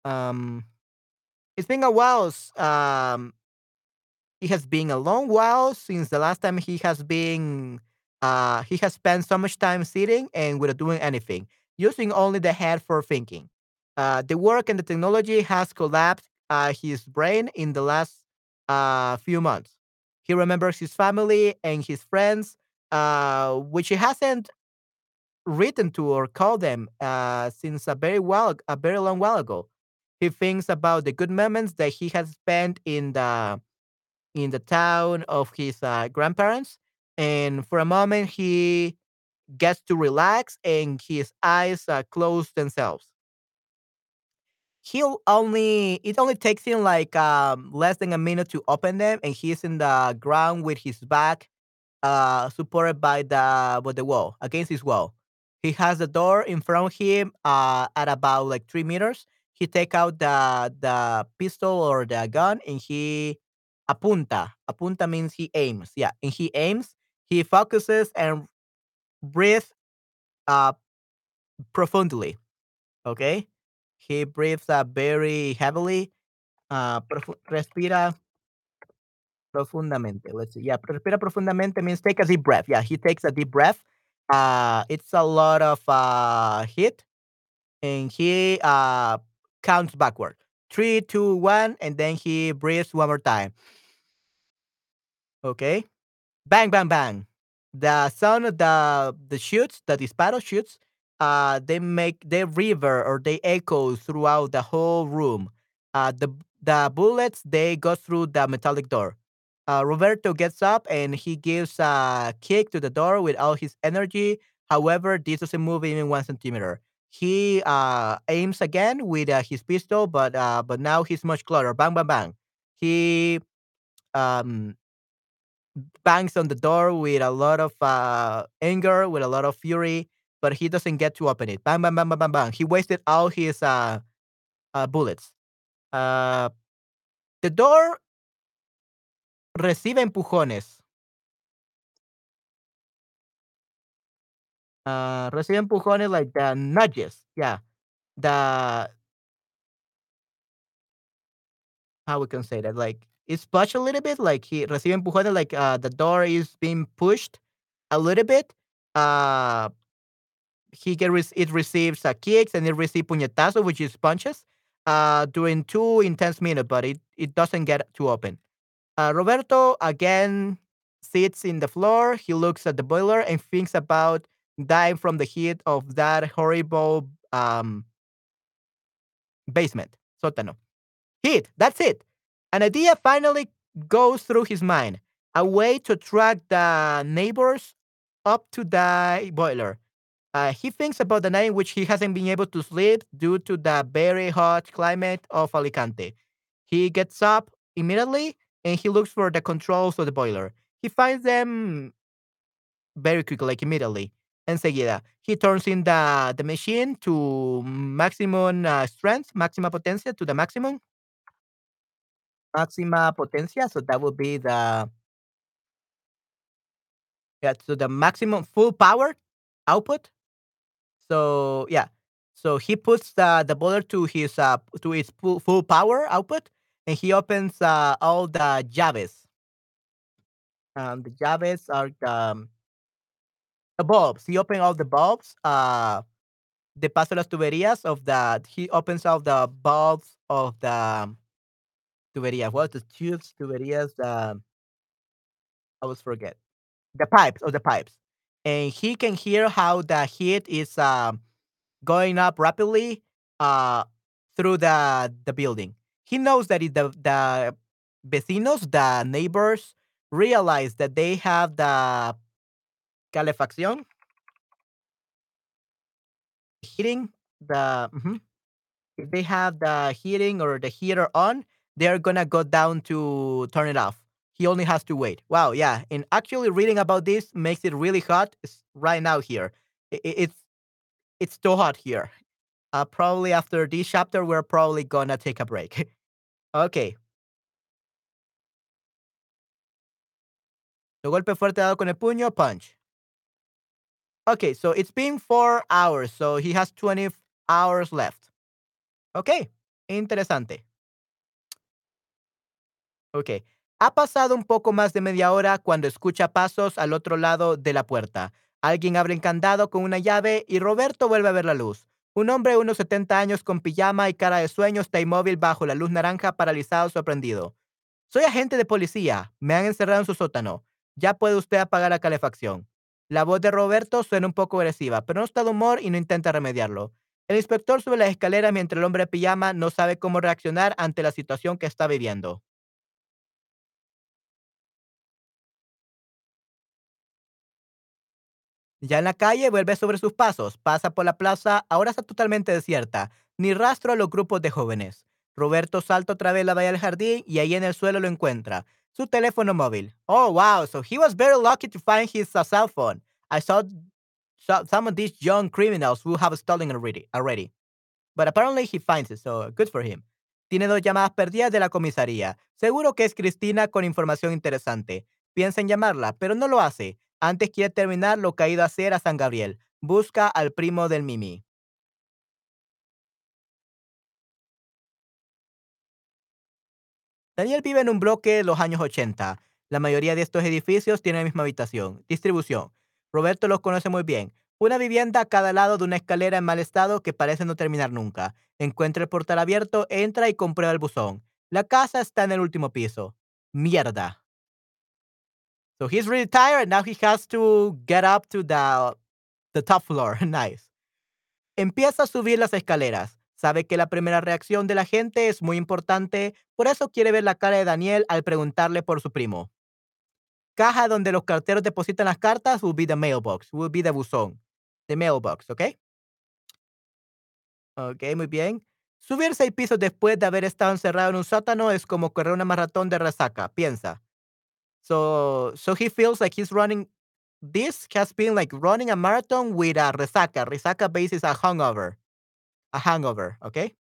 Um, it's been a while. Um, it has been a long while since the last time he has been uh he has spent so much time sitting and without doing anything using only the head for thinking uh the work and the technology has collapsed uh, his brain in the last uh few months he remembers his family and his friends uh which he hasn't written to or called them uh since a very while a very long while ago he thinks about the good moments that he has spent in the in the town of his grandparents. And for a moment, he gets to relax and his eyes uh, close themselves. He'll only, it only takes him like um, less than a minute to open them, and he's in the ground with his back uh, supported by the by the wall against his wall. He has the door in front of him uh, at about like three meters. He take out the the pistol or the gun and he apunta. Apunta means he aims. Yeah, and he aims. He focuses and breathes uh, profoundly. Okay, he breathes uh, very heavily. Uh, respira Profundamente. Let's see. Yeah, respira profundamente means take a deep breath. Yeah, he takes a deep breath. Uh, it's a lot of uh, heat, and he uh, counts backward. Three, two, one, and then he breathes one more time. Okay. Bang, bang, bang. The sound of the the shoots, the disparo shoots, uh, they make they river or they echo throughout the whole room. Uh, the the bullets they go through the metallic door. Uh, Roberto gets up and he gives a kick to the door with all his energy. However, this doesn't move even one centimeter. He uh, aims again with uh, his pistol, but uh, but now he's much closer. Bang, bang, bang. He um bangs on the door with a lot of uh, anger, with a lot of fury, but he doesn't get to open it. Bang, bang, bang, bang, bang, bang. He wasted all his uh, uh, bullets. Uh, the door recibe empujones. Uh, recibe empujones like the nudges. Yeah. The, how we can say that? Like, it's pushed a little bit. Like, he recibe empujones, like uh, the door is being pushed a little bit. uh, he get rec- it receives uh, kicks and it receives puñetazo, which is punches, uh, during two intense minutes, but it, it doesn't get too open. Uh, Roberto again sits in the floor. He looks at the boiler and thinks about dying from the heat of that horrible um, basement, sótano. Heat, that's it. An idea finally goes through his mind a way to attract the neighbors up to the boiler. Uh, he thinks about the night in which he hasn't been able to sleep due to the very hot climate of Alicante. He gets up immediately and he looks for the controls of the boiler. He finds them very quickly, like immediately. Enseguida, he turns in the, the machine to maximum uh, strength, maxima potencia to the maximum, maxima potencia. So that would be the yeah, so the maximum full power output. So yeah, so he puts the the boiler to his uh to its full, full power output, and he opens uh, all the llaves. Um, the llaves are the, um, the bulbs. He opens all the bulbs. Uh, the paso las tuberías of the. He opens all the bulbs of the um, tubería. What the tubes, tuberías? The I always forget the pipes of the pipes, and he can hear how the heat is um going up rapidly uh, through the the building. He knows that the the vecinos, the neighbors, realize that they have the calefacción heating, the mhm, if they have the heating or the heater on, they're gonna go down to turn it off. He only has to wait. Wow, yeah. And actually, reading about this makes it really hot s- right now here. It's it's too hot here. Uh, probably after this chapter, we're probably gonna take a break. okay. The golpe fuerte dado con el puño, punch. Okay, so it's been four hours, so he has 20 hours left. Okay, interesante. Ok. Ha pasado un poco más de media hora cuando escucha pasos al otro lado de la puerta. Alguien abre el candado con una llave y Roberto vuelve a ver la luz. Un hombre de unos 70 años con pijama y cara de sueño está inmóvil bajo la luz naranja, paralizado, sorprendido. Soy agente de policía. Me han encerrado en su sótano. Ya puede usted apagar la calefacción. La voz de Roberto suena un poco agresiva, pero no está de humor y no intenta remediarlo. El inspector sube las escaleras mientras el hombre de pijama no sabe cómo reaccionar ante la situación que está viviendo. Ya en la calle vuelve sobre sus pasos, pasa por la plaza, ahora está totalmente desierta, ni rastro a los grupos de jóvenes. Roberto salta otra vez la valla del jardín y ahí en el suelo lo encuentra. Su teléfono móvil. Oh, wow, so he was very lucky to find his uh, cell phone. I saw, some of these young criminals who have stolen already, already. But apparently he finds it, so good for him. Tiene dos llamadas perdidas de la comisaría. Seguro que es Cristina con información interesante. Piensa en llamarla, pero no lo hace. Antes quiere terminar lo que ha ido a hacer a San Gabriel. Busca al primo del Mimi. Daniel vive en un bloque de los años 80. La mayoría de estos edificios tienen la misma habitación. Distribución. Roberto los conoce muy bien. Una vivienda a cada lado de una escalera en mal estado que parece no terminar nunca. Encuentra el portal abierto, entra y comprueba el buzón. La casa está en el último piso. Mierda. So he's really tired. Now he has to get up to the, the top floor. nice. Empieza a subir las escaleras. Sabe que la primera reacción de la gente es muy importante, por eso quiere ver la cara de Daniel al preguntarle por su primo. Caja donde los carteros depositan las cartas will be the mailbox, will be the buzón. The mailbox, ¿ok? Ok, muy bien. Subir seis pisos después de haber estado encerrado en un sótano es como correr una maratón de resaca, piensa. So, so he feels like he's running. This has been like running a marathon with a resaca. Resaca base is a hangover. A hangover, Okay.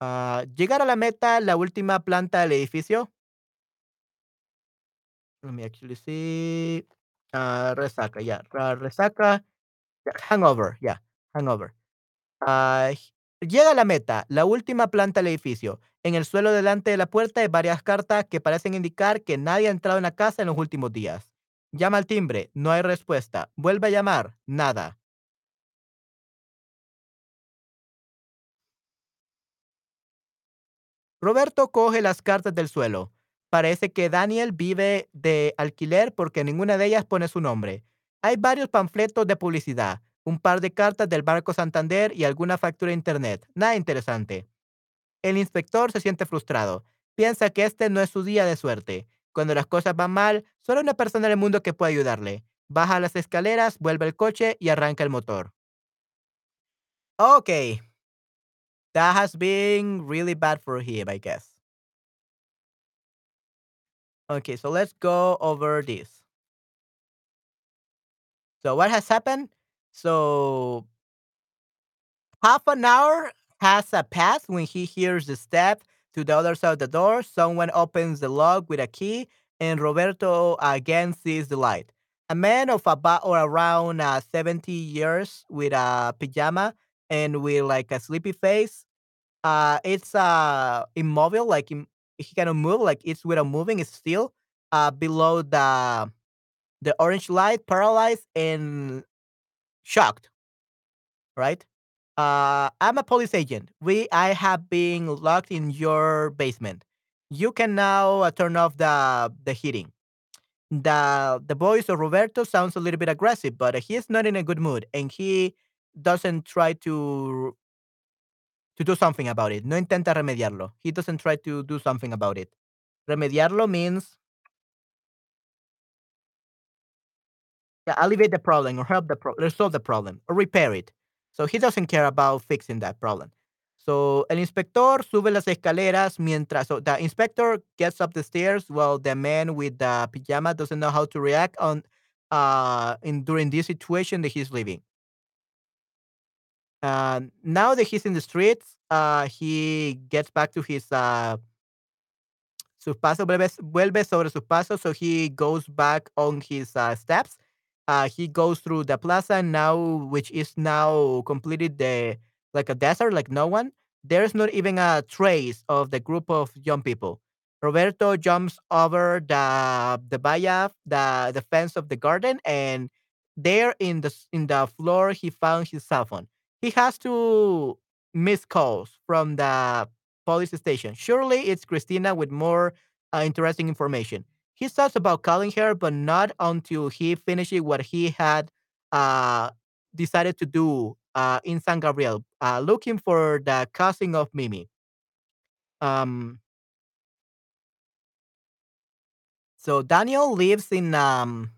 Ah, llegar a la meta, la última planta del edificio. Let me actually see. Ah, resaca, yeah. ra- Resaca, ya, hangover, yeah, Hangover. J- llega a la meta, la última planta del edificio. En el suelo delante de la puerta hay varias cartas que parecen indicar que nadie ha entrado en la casa en los últimos días. Llama al timbre, no hay respuesta. Vuelve a llamar, nada. Roberto coge las cartas del suelo. Parece que Daniel vive de alquiler porque ninguna de ellas pone su nombre. Hay varios panfletos de publicidad, un par de cartas del Banco Santander y alguna factura de internet. Nada interesante. El inspector se siente frustrado. Piensa que este no es su día de suerte. Cuando las cosas van mal, solo una persona en el mundo que puede ayudarle. Baja las escaleras, vuelve al coche y arranca el motor. Okay. That has been really bad for him, I guess. Okay, so let's go over this. So what has happened? So half an hour has passed when he hears the step to the other side of the door. Someone opens the lock with a key, and Roberto again sees the light. A man of about or around uh, 70 years with a pajama and with like a sleepy face. Uh, it's uh immobile, like im- he cannot move, like it's without moving, it's still uh below the the orange light, paralyzed and shocked, right? Uh, I'm a police agent. We I have been locked in your basement. You can now uh, turn off the the heating. The the voice of Roberto sounds a little bit aggressive, but he's not in a good mood, and he doesn't try to to do something about it. No intenta remediarlo. He doesn't try to do something about it. Remediarlo means Alleviate the problem or help the pro- resolve the problem or repair it. So he doesn't care about fixing that problem. So el inspector sube las escaleras mientras so the inspector gets up the stairs while the man with the pajama doesn't know how to react on uh in during this situation that he's living. Uh, now that he's in the streets, uh he gets back to his uh sus pasos, vuelve, vuelve sobre sus pasos, so he goes back on his uh, steps. Uh, he goes through the plaza now, which is now completed the like a desert, like no one. There's not even a trace of the group of young people. Roberto jumps over the the valla, the the fence of the garden, and there in the in the floor he found his cell phone. He has to miss calls from the police station. Surely it's Cristina with more uh, interesting information. He thought about calling her, but not until he finished what he had uh, decided to do uh, in San Gabriel, uh, looking for the cousin of Mimi. Um, so Daniel lives in um,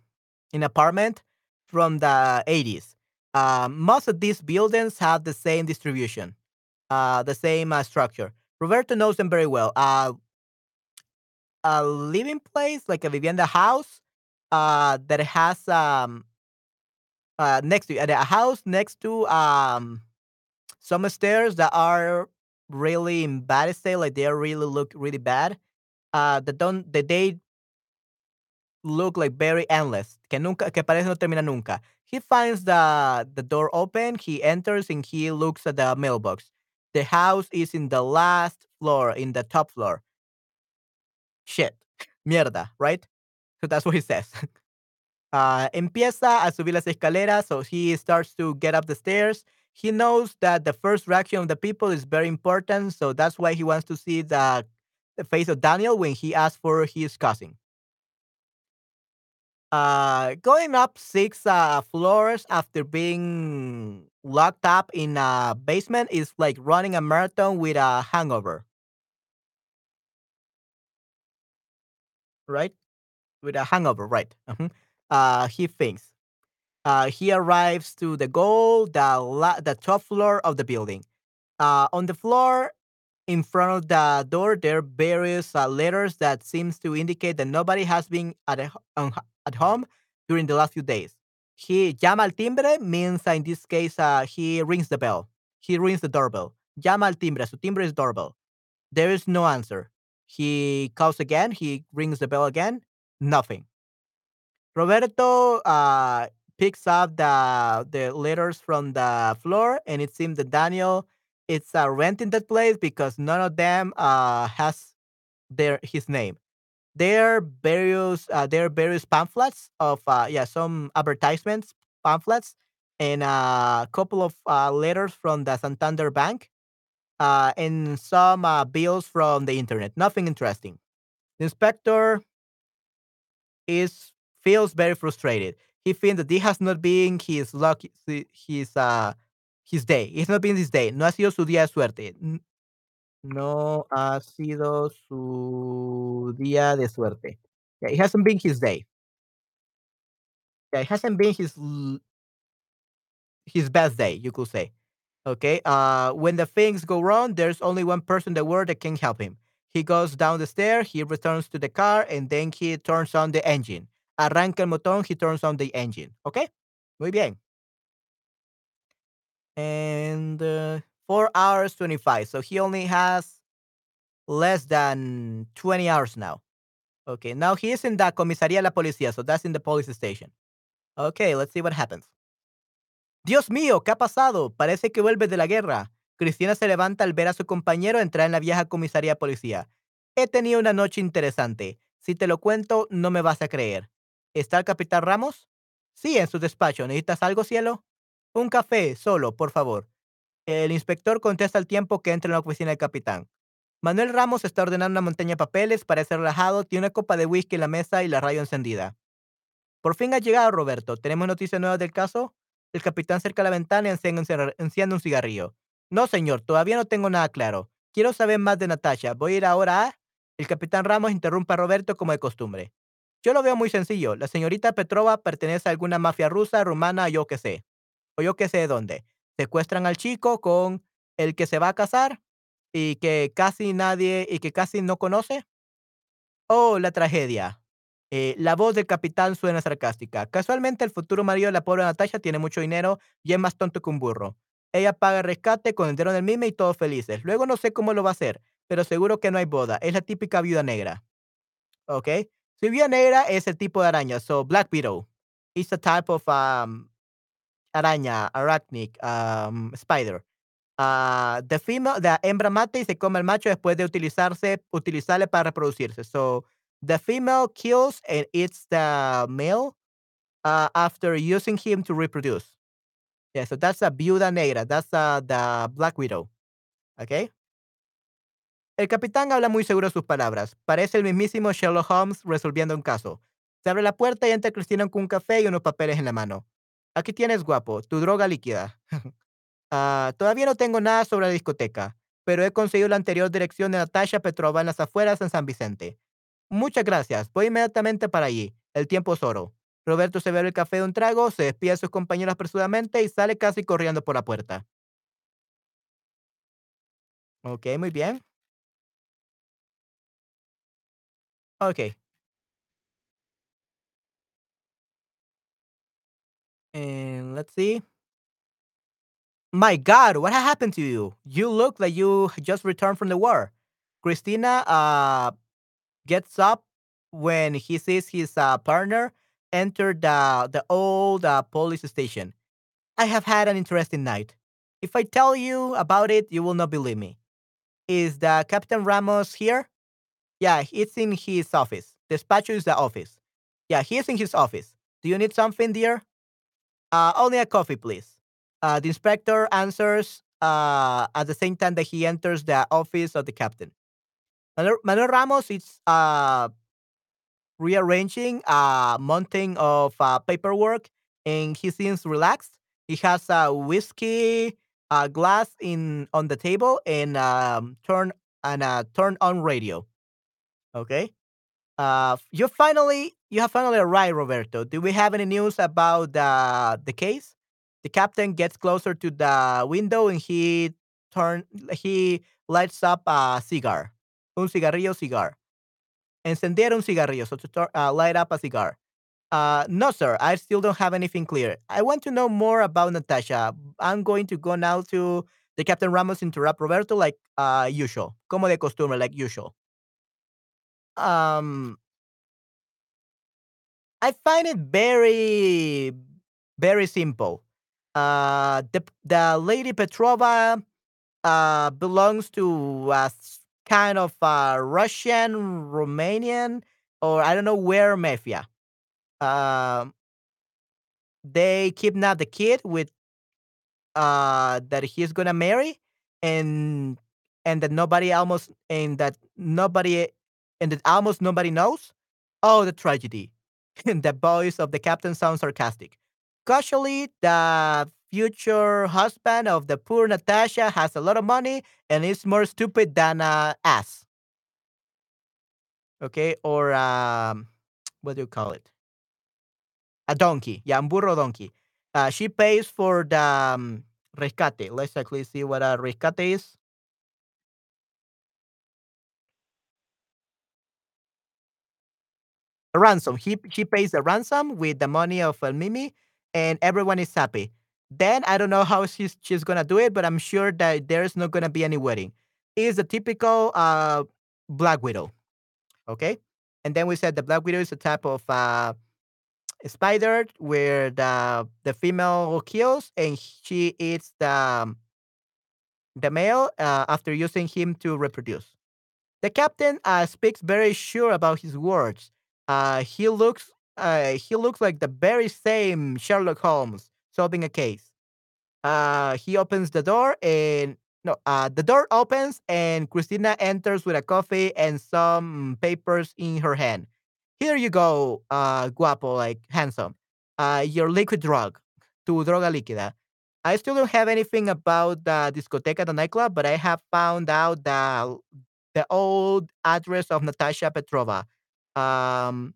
an apartment from the 80s. Uh, most of these buildings have the same distribution, uh, the same uh, structure. Roberto knows them very well. A living place, like a vivienda house, uh, that has um uh next to a house next to um some stairs that are really in bad state, like they really look really bad. Uh, that don't that they look like very endless, que nunca que parece no termina nunca. He finds the the door open. He enters and he looks at the mailbox. The house is in the last floor, in the top floor. Shit, mierda, right? So that's what he says. Uh, empieza a subir las escaleras, so he starts to get up the stairs. He knows that the first reaction of the people is very important, so that's why he wants to see the, the face of Daniel when he asks for his cousin. Uh, going up six uh, floors after being locked up in a basement is like running a marathon with a hangover, right? With a hangover, right? Mhm. Uh, he thinks. Uh, he arrives to the goal, the the top floor of the building. Uh, on the floor in front of the door, there are various uh, letters that seems to indicate that nobody has been at a, on, at home during the last few days. He llama al timbre means uh, in this case uh, he rings the bell. He rings the doorbell. Llama al timbre. Su timbre is doorbell. There is no answer. He calls again. He rings the bell again. Nothing. Roberto uh, picks up the the letters from the floor, and it seems that Daniel is uh, renting that place because none of them uh, has their his name. there are various uh, there are various pamphlets of uh, yeah some advertisements pamphlets and a couple of uh, letters from the Santander Bank uh, and some uh, bills from the internet. Nothing interesting. The inspector is feels very frustrated. He feels that this has not been his luck, his uh, his day. It's not been his day. No ha sido su día de suerte. No ha sido su día de suerte. Yeah, it hasn't been his day. Yeah, it hasn't been his his best day, you could say. Okay. Uh, when the things go wrong, there's only one person in the world that can help him. He goes down the stair, he returns to the car, and then he turns on the engine. Arranca el motor, he turns on the engine. Okay. Muy bien. And uh, four hours 25. So he only has less than 20 hours now. Okay. Now he is in the comisaría de la policía. So that's in the police station. Okay. Let's see what happens. Dios mío, ¿qué ha pasado? Parece que vuelve de la guerra. Cristina se levanta al ver a su compañero entrar en la vieja comisaría policía. He tenido una noche interesante. Si te lo cuento, no me vas a creer. ¿Está el capitán Ramos? Sí, en su despacho. ¿Necesitas algo, cielo? Un café, solo, por favor. El inspector contesta al tiempo que entra en la oficina del capitán. Manuel Ramos está ordenando una montaña de papeles, parece relajado, tiene una copa de whisky en la mesa y la radio encendida. Por fin ha llegado, Roberto. ¿Tenemos noticias nuevas del caso? El capitán cerca la ventana y enciende un cigarrillo. No, señor, todavía no tengo nada claro. Quiero saber más de Natasha. Voy a ir ahora a... El capitán Ramos interrumpe a Roberto como de costumbre. Yo lo veo muy sencillo. La señorita Petrova pertenece a alguna mafia rusa, rumana, yo qué sé. O yo qué sé de dónde. Secuestran al chico con el que se va a casar y que casi nadie y que casi no conoce. Oh, la tragedia. Eh, la voz del capitán suena sarcástica. Casualmente, el futuro marido de la pobre Natasha tiene mucho dinero y es más tonto que un burro. Ella paga el rescate con el dinero del mime y todos felices. Luego no sé cómo lo va a hacer, pero seguro que no hay boda. Es la típica viuda negra. ¿Ok? Su viuda negra es el tipo de araña. So, Black Widow. It's a type of um, araña, arachnid, um, spider. Ah, the female, la hembra mata y se come al macho después de utilizarse, utilizarle para reproducirse. So, the female kills and eats the male uh, after using him to reproduce. Yeah, so that's a viuda negra. That's uh, the Black Widow. Okay. El capitán habla muy seguro sus palabras. Parece el mismísimo Sherlock Holmes resolviendo un caso. Se abre la puerta y entra Cristina con un café y unos papeles en la mano. Aquí tienes, guapo, tu droga líquida. Ah, todavía no tengo nada sobre la discoteca, pero he conseguido la anterior dirección de Natasha Petrova en las afueras en San Vicente. Muchas gracias. Voy inmediatamente para allí. El tiempo es oro. Roberto se bebe el café de un trago, se despide a sus compañeros apresuradamente y sale casi corriendo por la puerta. Ok, muy bien. Ok. And let's see. My God, what ha- happened to you? You look like you just returned from the war. Christina uh, gets up when he sees his uh, partner enter the, the old uh, police station. I have had an interesting night. If I tell you about it, you will not believe me. Is the Captain Ramos here? Yeah, it's in his office. Despacho is the office. Yeah, he's in his office. Do you need something, dear? Uh, only a coffee, please. Uh, the inspector answers uh, at the same time that he enters the office of the captain. Manuel, Ramos is uh, rearranging a mountain of uh, paperwork and he seems relaxed. He has a whiskey uh, glass in on the table and um, turn and a turn on radio. Okay. Uh, you finally you have finally arrived, Roberto. Do we have any news about the the case? The captain gets closer to the window and he turn he lights up a cigar, un cigarrillo cigar. Encender un cigarrillo, so to tor- uh, light up a cigar. Uh, no, sir, I still don't have anything clear. I want to know more about Natasha. I'm going to go now to the Captain Ramos interrupt Roberto like uh, usual, como de costumbre, like usual. Um, I find it very, very simple. Uh, the the lady Petrova uh belongs to a kind of uh, Russian Romanian or I don't know where mafia. Um, they kidnap the kid with uh that he's gonna marry, and and that nobody almost and that nobody and that almost nobody knows. Oh, the tragedy. the voice of the captain sounds sarcastic. Casually, the future husband of the poor Natasha has a lot of money and is more stupid than a ass. Okay, or um, what do you call it? A donkey. Yeah, burro donkey. Uh, she pays for the um, rescate. Let's actually see what a rescate is. A ransom. He she pays the ransom with the money of uh, Mimi, and everyone is happy. Then I don't know how she's she's gonna do it, but I'm sure that there's not gonna be any wedding. Is a typical uh, Black Widow. Okay, and then we said the Black Widow is a type of uh, spider where the the female kills and she eats the the male uh, after using him to reproduce. The captain uh, speaks very sure about his words. Uh, he looks uh, he looks like the very same Sherlock Holmes solving a case. Uh, he opens the door and no, uh, the door opens and Cristina enters with a coffee and some papers in her hand. Here you go, uh, guapo, like handsome. Uh, your liquid drug, tu droga líquida. I still don't have anything about the discoteca, the nightclub, but I have found out the the old address of Natasha Petrova, um,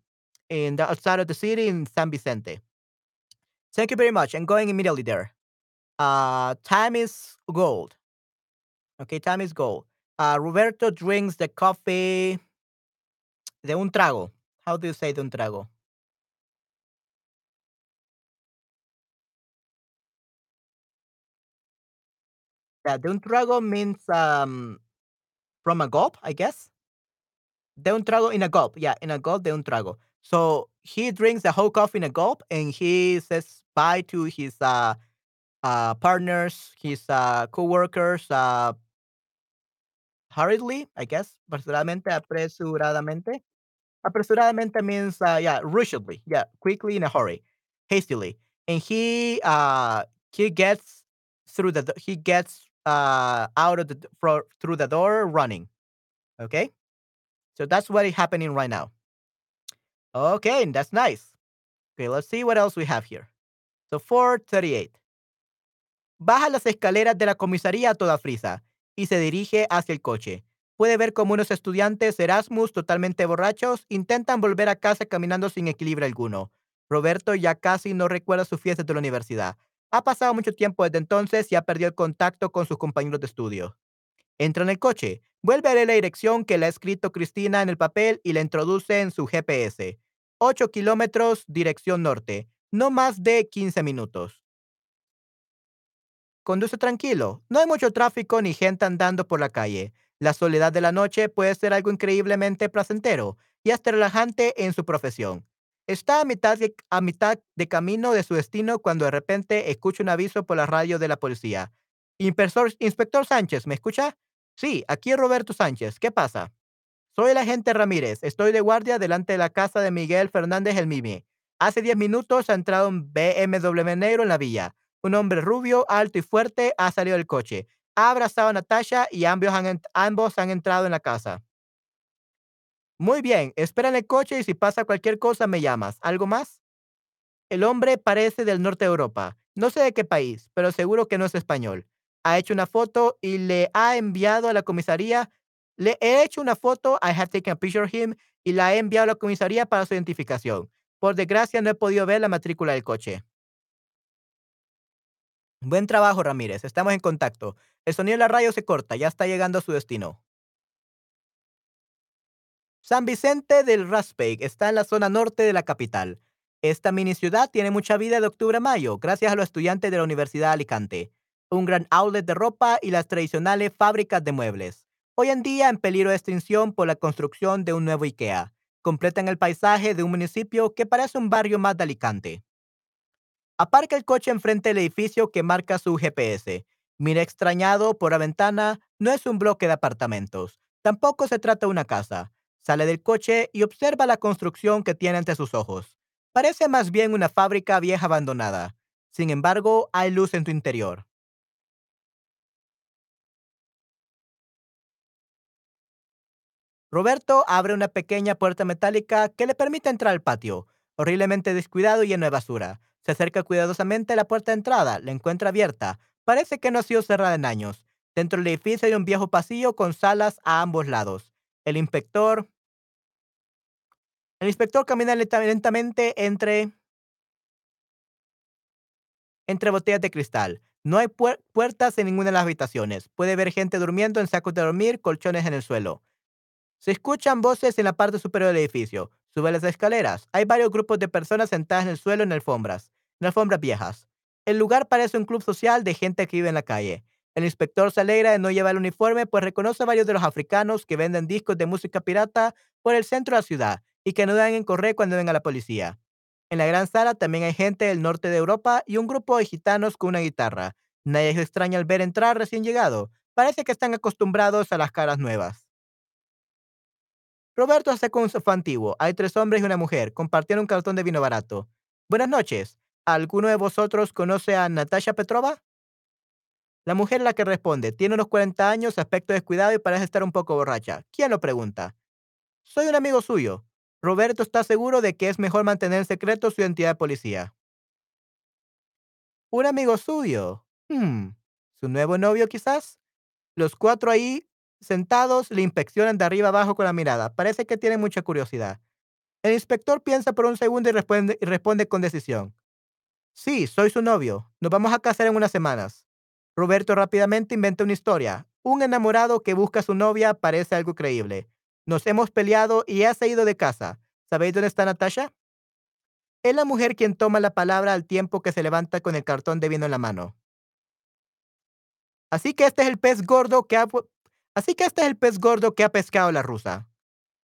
in the outside of the city in San Vicente. Thank you very much. I'm going immediately there. Uh, time is gold. Okay, time is gold. Uh, Roberto drinks the coffee de un trago. How do you say de un trago? Yeah, de un trago means um from a gulp, I guess. De un trago in a gulp. Yeah, in a gulp, de un trago. So he drinks the whole coffee in a gulp and he says bye to his uh, uh, partners, his uh, co-workers, uh, hurriedly, I guess, apresuradamente, apresuradamente. Apresuradamente means, uh, yeah, rushedly, yeah, quickly in a hurry, hastily. And he uh he gets through the he gets uh out of the through the door running. Okay, so that's what is happening right now. Okay, that's nice. Okay, let's see what else we have here. So 438. Baja las escaleras de la comisaría a toda frisa y se dirige hacia el coche. Puede ver como unos estudiantes Erasmus totalmente borrachos intentan volver a casa caminando sin equilibrio alguno. Roberto ya casi no recuerda sus fiestas de la universidad. Ha pasado mucho tiempo desde entonces y ha perdido el contacto con sus compañeros de estudio. Entra en el coche, vuelve a leer la dirección que le ha escrito Cristina en el papel y la introduce en su GPS. 8 kilómetros, dirección norte. No más de 15 minutos. Conduce tranquilo. No hay mucho tráfico ni gente andando por la calle. La soledad de la noche puede ser algo increíblemente placentero y hasta relajante en su profesión. Está a mitad de, camino de su destino cuando de repente escucha un aviso por la radio de la policía. Inspector, Inspector Sánchez, ¿me escucha? Sí, aquí es Roberto Sánchez. ¿Qué pasa? Soy el agente Ramírez. Estoy de guardia delante de la casa de Miguel Fernández El Mimi. Hace 10 minutos ha entrado un BMW negro en la villa. Un hombre rubio, alto y fuerte ha salido del coche. Ha abrazado a Natasha y ambos han, ambos han entrado en la casa. Muy bien, espera en el coche y si pasa cualquier cosa me llamas. ¿Algo más? El hombre parece del norte de Europa. No sé de qué país, pero seguro que no es español. Ha hecho una foto y le ha enviado a la comisaría. Le he hecho una foto, I have taken a picture of him, y la he enviado a la comisaría para su identificación. Por desgracia, no he podido ver la matrícula del coche. Buen trabajo, Ramírez. Estamos en contacto. El sonido de la radio se corta. Ya está llegando a su destino. San Vicente del Raspeig está en la zona norte de la capital. Esta mini ciudad tiene mucha vida de octubre a mayo, gracias a los estudiantes de la Universidad de Alicante, un gran outlet de ropa y las tradicionales fábricas de muebles. Hoy en día en peligro de extinción por la construcción de un nuevo IKEA. Completan el paisaje de un municipio que parece un barrio más de Alicante. Aparca el coche enfrente del edificio que marca su GPS. Mira extrañado por la ventana, no es un bloque de apartamentos. Tampoco se trata de una casa. Sale del coche y observa la construcción que tiene ante sus ojos. Parece más bien una fábrica vieja abandonada. Sin embargo, hay luz en tu interior. Roberto abre una pequeña puerta metálica que le permite entrar al patio, horriblemente descuidado y lleno de basura. Se acerca cuidadosamente a la puerta de entrada, la encuentra abierta. Parece que no ha sido cerrada en años. Dentro del edificio hay un viejo pasillo con salas a ambos lados. El inspector. El inspector camina lentamente entre. entre botellas de cristal. No hay puertas en ninguna de las habitaciones. Puede ver gente durmiendo en sacos de dormir, colchones en el suelo. Se escuchan voces en la parte superior del edificio. Sube las escaleras. Hay varios grupos de personas sentadas en el suelo en alfombras, en alfombras viejas. El lugar parece un club social de gente que vive en la calle. El inspector se alegra de no llevar el uniforme, pues reconoce a varios de los africanos que venden discos de música pirata por el centro de la ciudad y que no deben correr cuando venga la policía. En la gran sala también hay gente del norte de Europa y un grupo de gitanos con una guitarra. Nadie se extraña al ver entrar recién llegado. Parece que están acostumbrados a las caras nuevas. Roberto hace con su antiguo. Hay tres hombres y una mujer. Compartieron un cartón de vino barato. Buenas noches. ¿Alguno de vosotros conoce a Natasha Petrova? La mujer la que responde. Tiene unos 40 años, aspecto descuidado y parece estar un poco borracha. ¿Quién lo pregunta? Soy un amigo suyo. Roberto está seguro de que es mejor mantener en secreto su identidad de policía. ¿Un amigo suyo? Hmm. ¿Su nuevo novio quizás? Los cuatro ahí Sentados, le inspeccionan de arriba abajo con la mirada. Parece que tiene mucha curiosidad. El inspector piensa por un segundo y responde, con decisión. Sí, soy su novio. Nos vamos a casar en unas semanas. Roberto rápidamente inventa una historia. Un enamorado que busca a su novia parece algo creíble. Nos hemos peleado y se ha ido de casa. ¿Sabéis dónde está Natasha? Es la mujer quien toma la palabra al tiempo que se levanta con el cartón de vino en la mano. Así que este es el pez gordo que ha Así que este es el pez gordo que ha pescado la rusa.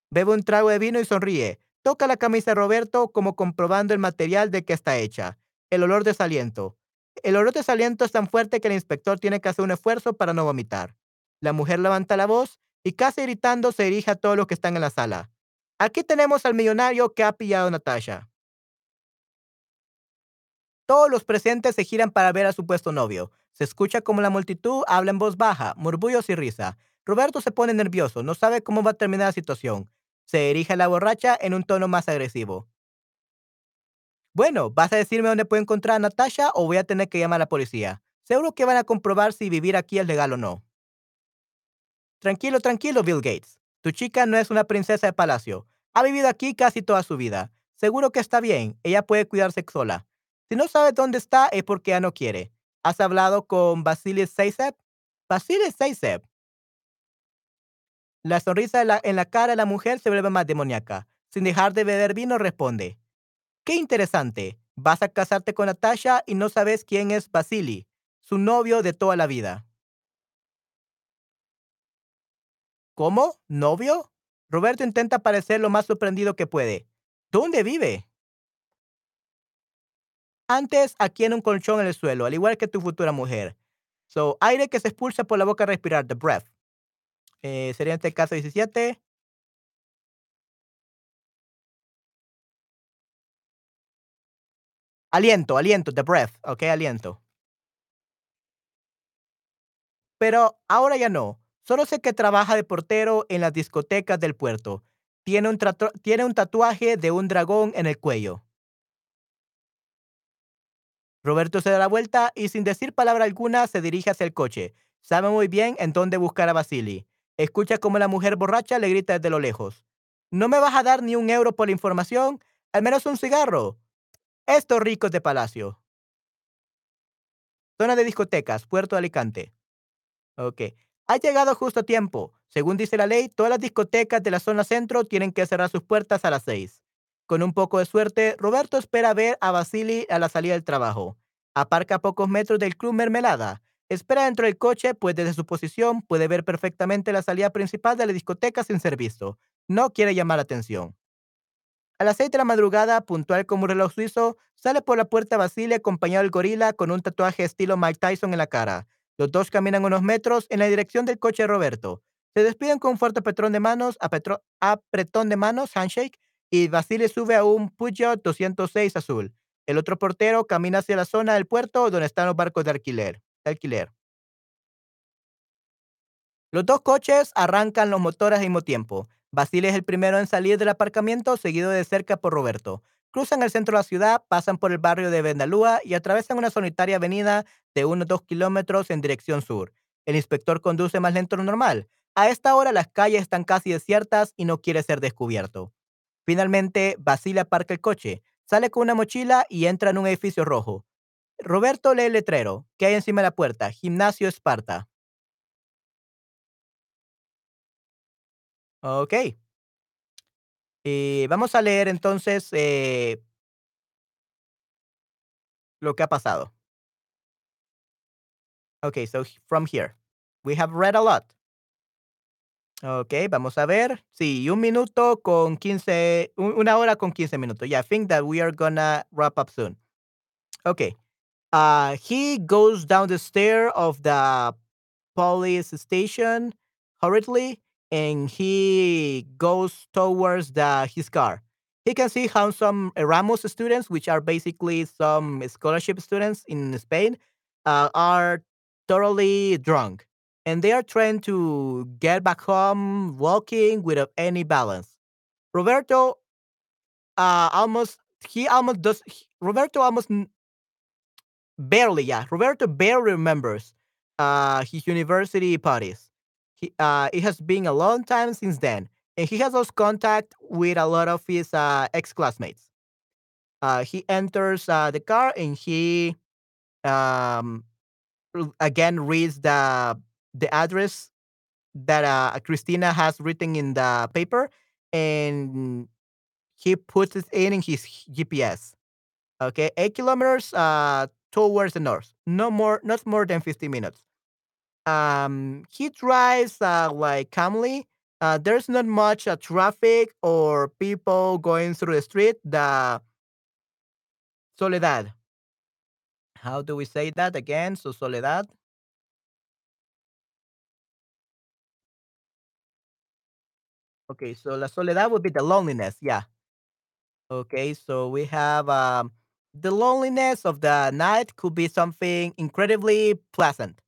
Bebe un trago de vino y sonríe. Toca la camisa de Roberto como comprobando el material de que está hecha. El olor de saliento. El olor de saliento es tan fuerte que el inspector tiene que hacer un esfuerzo para no vomitar. La mujer levanta la voz y casi gritando se dirige a todos los que están en la sala. Aquí tenemos al millonario que ha pillado a Natasha. Todos los presentes se giran para ver a su supuesto novio. Se escucha como la multitud habla en voz baja, murmullos y risa. Roberto se pone nervioso, no sabe cómo va a terminar la situación. Se dirige a la borracha en un tono más agresivo. Bueno, ¿vas a decirme dónde puedo encontrar a Natasha o voy a tener que llamar a la policía? Seguro que van a comprobar si vivir aquí es legal o no. Tranquilo, tranquilo, Bill Gates. Tu chica no es una princesa de palacio. Ha vivido aquí casi toda su vida. Seguro que está bien. Ella puede cuidarse sola. Si no sabes dónde está es porque ya no quiere. ¿Has hablado con Vasily Seisev? Vasily Seisev la sonrisa en la, cara de la mujer se vuelve más demoníaca. Sin dejar de beber vino, responde: Qué interesante. Vas a casarte con Natasha y no sabes quién es Vasily, su novio de toda la vida. ¿Cómo? ¿Novio? Roberto intenta parecer lo más sorprendido que puede. ¿Dónde vive? Antes, aquí en un colchón en el suelo, al igual que tu futura mujer. So, aire que se expulsa por la boca a respirar, the breath. Eh, sería este caso 17. Aliento, aliento, the breath, ok, aliento. Pero ahora ya no. Solo sé que trabaja de portero en las discotecas del puerto. Tiene un, tiene un tatuaje de un dragón en el cuello. Roberto se da la vuelta y sin decir palabra alguna se dirige hacia el coche. Sabe muy bien en dónde buscar a Vasily. Escucha cómo la mujer borracha le grita desde lo lejos. ¿No me vas a dar ni un euro por la información? Al menos un cigarro. Estos ricos de palacio. Zona de discotecas, Puerto Alicante. Ok. Ha llegado justo a tiempo. Según dice la ley, todas las discotecas de la zona centro tienen que cerrar sus puertas a las seis. Con un poco de suerte, Roberto espera ver a Basili a la salida del trabajo. Aparca a pocos metros del Club Mermelada. Espera dentro del coche, pues desde su posición puede ver perfectamente la salida principal de la discoteca sin ser visto. No quiere llamar la atención. A las seis de la madrugada, puntual como un reloj suizo, sale por la puerta Basile acompañado del gorila con un tatuaje estilo Mike Tyson en la cara. Los dos caminan unos metros en la dirección del coche de Roberto. Se despiden con un fuerte apretón de manos, apretón de manos, handshake, y Basile sube a un Peugeot 206 azul. El otro portero camina hacia la zona del puerto donde están los barcos de alquiler. Alquiler. Los dos coches arrancan los motores al mismo tiempo. Basile es el primero en salir del aparcamiento, seguido de cerca por Roberto. Cruzan el centro de la ciudad, pasan por el barrio de Vendalúa y atravesan una solitaria avenida de unos dos kilómetros en dirección sur. El inspector conduce más lento lo normal. A esta hora las calles están casi desiertas y no quiere ser descubierto. Finalmente, Basile aparca el coche, sale con una mochila y entra en un edificio rojo. Roberto lee el letrero que hay encima de la puerta, Gimnasio Esparta. Ok. Y vamos a leer entonces eh, lo que ha pasado. Okay, so from here. We have read a lot. Ok, vamos a ver. Sí, un minuto con 15, un- una hora con 15 minutos. Yeah, I think that we are gonna wrap up soon. Okay. Uh, he goes down the stair of the police station hurriedly and he goes towards the his car. He can see how some Erasmus students, which are basically some scholarship students in Spain, uh, are thoroughly drunk and they are trying to get back home walking without any balance. Roberto uh, almost he almost does he- Roberto almost Barely, yeah. Roberto barely remembers uh, his university parties. He, uh, it has been a long time since then, and he has lost contact with a lot of his uh, ex classmates. Uh, he enters uh, the car and he um, again reads the the address that uh, Cristina has written in the paper, and he puts it in his GPS. Okay, 8 kilometers uh, towards the north. No more, not more than 50 minutes. Um, he drives uh, like calmly. Uh, there's not much uh, traffic or people going through the street. The Soledad. How do we say that again? So Soledad. Okay, so la Soledad would be the loneliness. Yeah. Okay, so we have um, the loneliness of the night could be something incredibly pleasant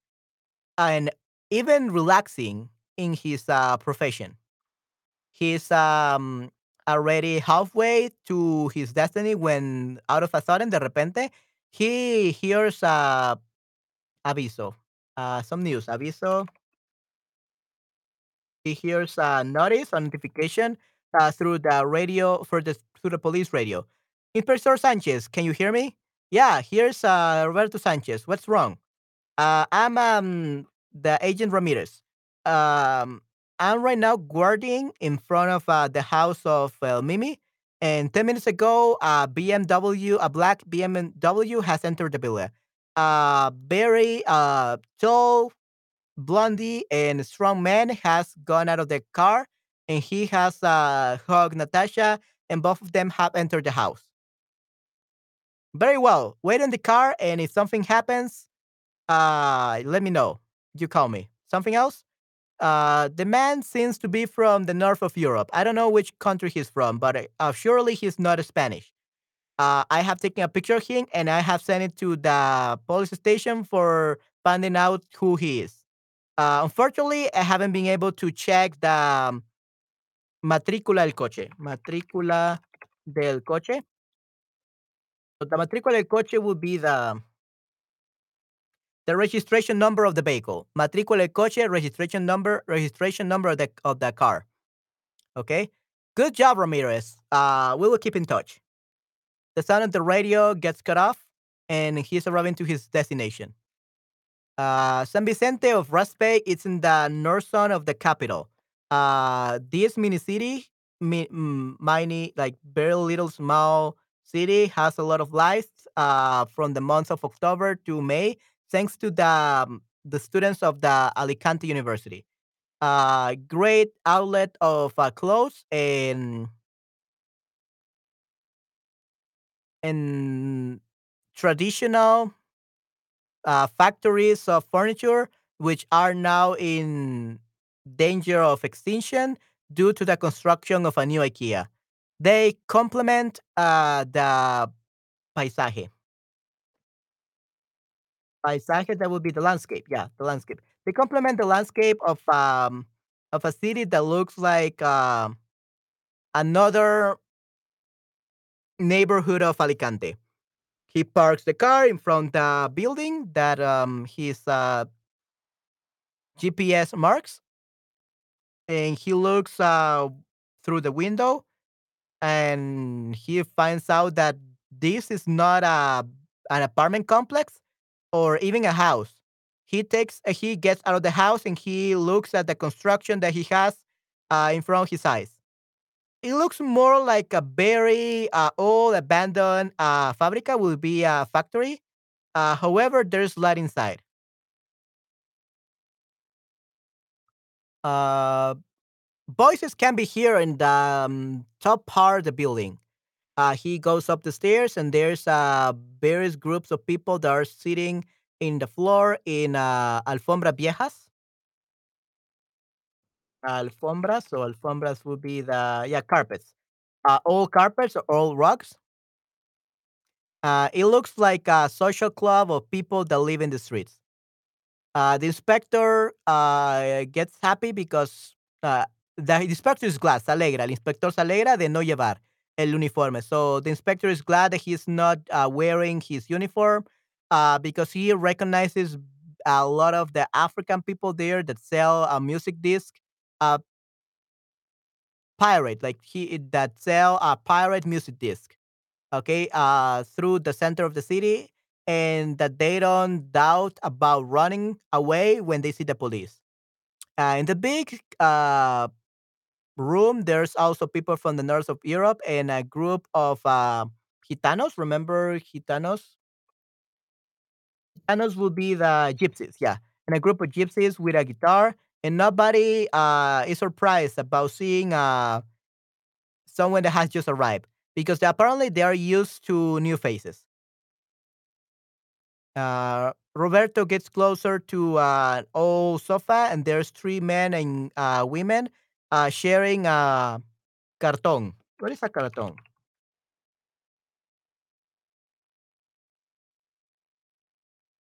and even relaxing in his uh, profession. He's um, already halfway to his destiny when out of a sudden, de repente, he hears uh, aviso, uh, some news. Aviso, he hears a notice, a notification uh, through the radio for the through the police radio. Inspector Sanchez, can you hear me? Yeah, here's uh, Roberto Sanchez. What's wrong? Uh, I'm um the agent Ramirez. Um, I'm right now guarding in front of uh, the house of uh, Mimi, and ten minutes ago, a BMW, a black BMW, has entered the villa. A very uh tall, blondie, and strong man has gone out of the car, and he has uh hugged Natasha, and both of them have entered the house. Very well. Wait in the car, and if something happens, uh, let me know. You call me. Something else? Uh, the man seems to be from the north of Europe. I don't know which country he's from, but uh, surely he's not Spanish. Uh, I have taken a picture of him and I have sent it to the police station for finding out who he is. Uh, unfortunately, I haven't been able to check the um, matrícula del coche. Matrícula del coche. So the matrícula del coche would be the the registration number of the vehicle. Matrícula del coche, registration number, registration number of the of the car. Okay. Good job, Ramirez. Uh, we will keep in touch. The sound of the radio gets cut off, and he's arriving to his destination. Uh, San Vicente of Raspeig it's in the north zone of the capital. Uh, this mini city, mi- mm, mini, like very little small city, has a lot of lights uh, from the months of October to May, thanks to the, um, the students of the Alicante University. Uh, great outlet of uh, clothes and and traditional uh, factories of furniture, which are now in danger of extinction due to the construction of a new IKEA. They complement uh, the paisaje. Paisaje, that would be the landscape. Yeah, the landscape. They complement the landscape of um of a city that looks like um another neighborhood of Alicante. He parks the car in front of the building that um his uh, GPS marks, and he looks uh, through the window, and he finds out that this is not a an apartment complex or even a house. He takes uh, he gets out of the house and he looks at the construction that he has uh, in front of his eyes. It looks more like a very uh, old abandoned uh, fabrica will be a factory. Uh, however, there's light inside. Voices can be heard in the um, top part of the building. Uh, he goes up the stairs, and there's uh, various groups of people that are sitting in the floor in uh, alfombra viejas. Alfombras, so alfombras would be the yeah carpets. Uh, all carpets, or all rugs. Uh, it looks like a social club of people that live in the streets. Uh, the inspector uh, gets happy because uh, the inspector is glad, se alegra. El inspector se alegra de no llevar el uniforme. So the inspector is glad that he's not uh, wearing his uniform uh, because he recognizes a lot of the African people there that sell a music disc, uh, pirate, like he that sell a pirate music disc. Okay, uh, through the center of the city, and that they don't doubt about running away when they see the police. Uh, in the big uh, room, there's also people from the north of Europe and a group of uh, gitanos. Remember gitanos? Gitanos will be the gypsies, yeah, and a group of gypsies with a guitar. And nobody uh, is surprised about seeing uh, someone that has just arrived because apparently they are used to new faces. Uh, Roberto gets closer to uh, an old sofa, and there's three men and uh, women uh, sharing a carton. What is a carton?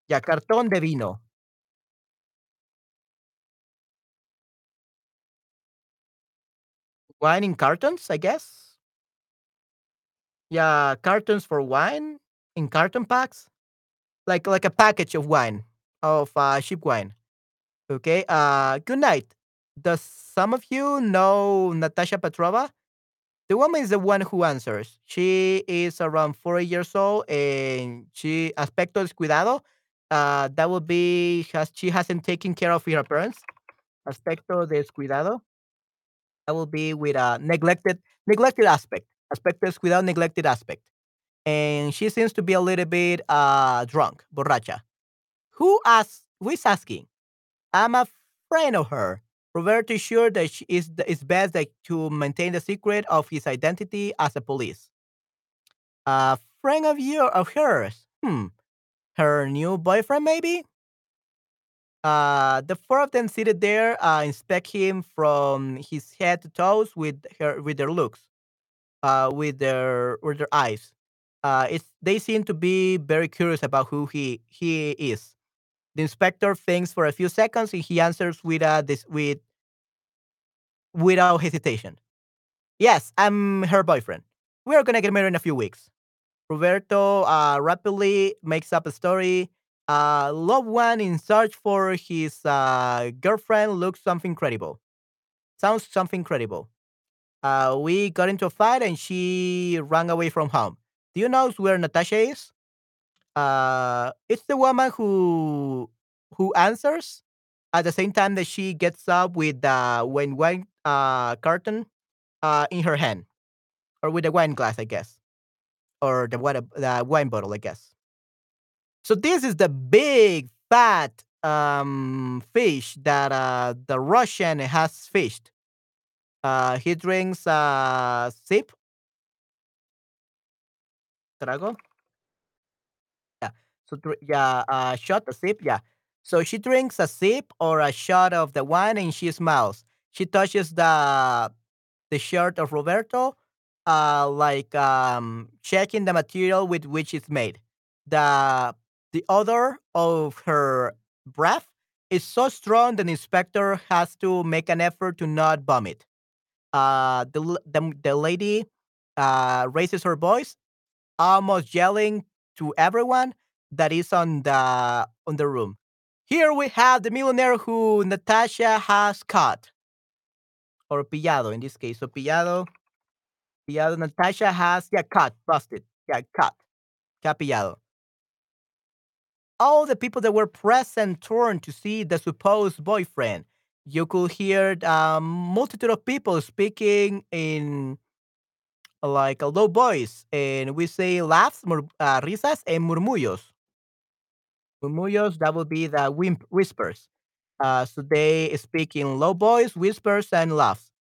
Yeah, cartón de vino. Wine in cartons, I guess. Yeah, cartons for wine in carton packs, like like a package of wine of uh, cheap wine. Okay. Uh, good night. Does some of you know Natasha Petrova? The woman is the one who answers. She is around 40 years old and she aspecto descuidado. Uh, that would be has she hasn't taken care of her appearance. Aspecto descuidado. That will be with a neglected neglected aspect. Aspecto descuidado, neglected aspect. And she seems to be a little bit uh drunk, borracha. Who asks? Who is asking? I'm a friend of her. Roberto is sure that is it's best that to maintain the secret of his identity as a police. A friend of your of hers. Hmm. Her new boyfriend, maybe? Uh, the four of them seated there uh, inspect him from his head to toes with her with their looks, uh, with their with their eyes. Uh, it's they seem to be very curious about who he he is. The inspector thinks for a few seconds and he answers with uh, this with without hesitation. Yes, I'm her boyfriend. We are gonna get married in a few weeks. Roberto uh, rapidly makes up a story. Uh, loved one in search for his uh, girlfriend looks something credible. Sounds something credible. Uh, we got into a fight and she ran away from home. Do you know where Natasha is? Uh, it's the woman who who answers at the same time that she gets up with the wine wine uh, carton uh, in her hand, or with a wine glass, I guess, or the water, the wine bottle, I guess. So this is the big fat um, fish that uh, the Russian has fished. Uh, he drinks a sip, trago. So yeah, uh, shot a sip. Yeah. So she drinks a sip or a shot of the wine and she smiles. She touches the the shirt of Roberto, uh, like um, checking the material with which it's made. The the odor of her breath is so strong that the inspector has to make an effort to not vomit. Uh, the the, the lady uh, raises her voice, almost yelling to everyone that is on the on the room. Here we have the millionaire who Natasha has caught or pillado in this case. So pillado Pillado Natasha has yeah, cut, busted. Yeah, cut. Capillado. All the people that were present turned to see the supposed boyfriend. You could hear a multitude of people speaking in like a low voice, and we say laughs, uh, risas, and murmullos. Murmullos, that would be the wimp- whispers. Uh, so they speak in low voice, whispers, and laughs.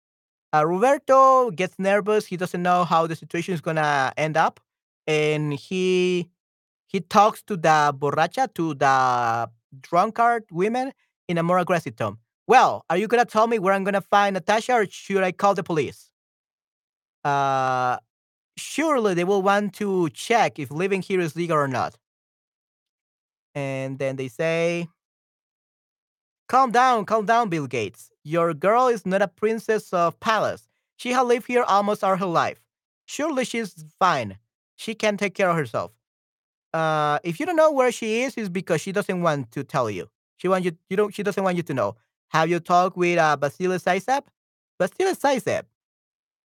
Uh, Roberto gets nervous. He doesn't know how the situation is gonna end up, and he he talks to the borracha, to the drunkard women in a more aggressive tone. Well, are you gonna tell me where I'm gonna find Natasha, or should I call the police? Uh, surely they will want to check if living here is legal or not. And then they say, Calm down, calm down, Bill Gates. Your girl is not a princess of palace. She has lived here almost all her life. Surely she's fine. She can take care of herself. Uh, if you don't know where she is, it's because she doesn't want to tell you. She want you. You don't. She doesn't want you to know. Have you talked with uh, Vasily Saisab? Vasily Saisab.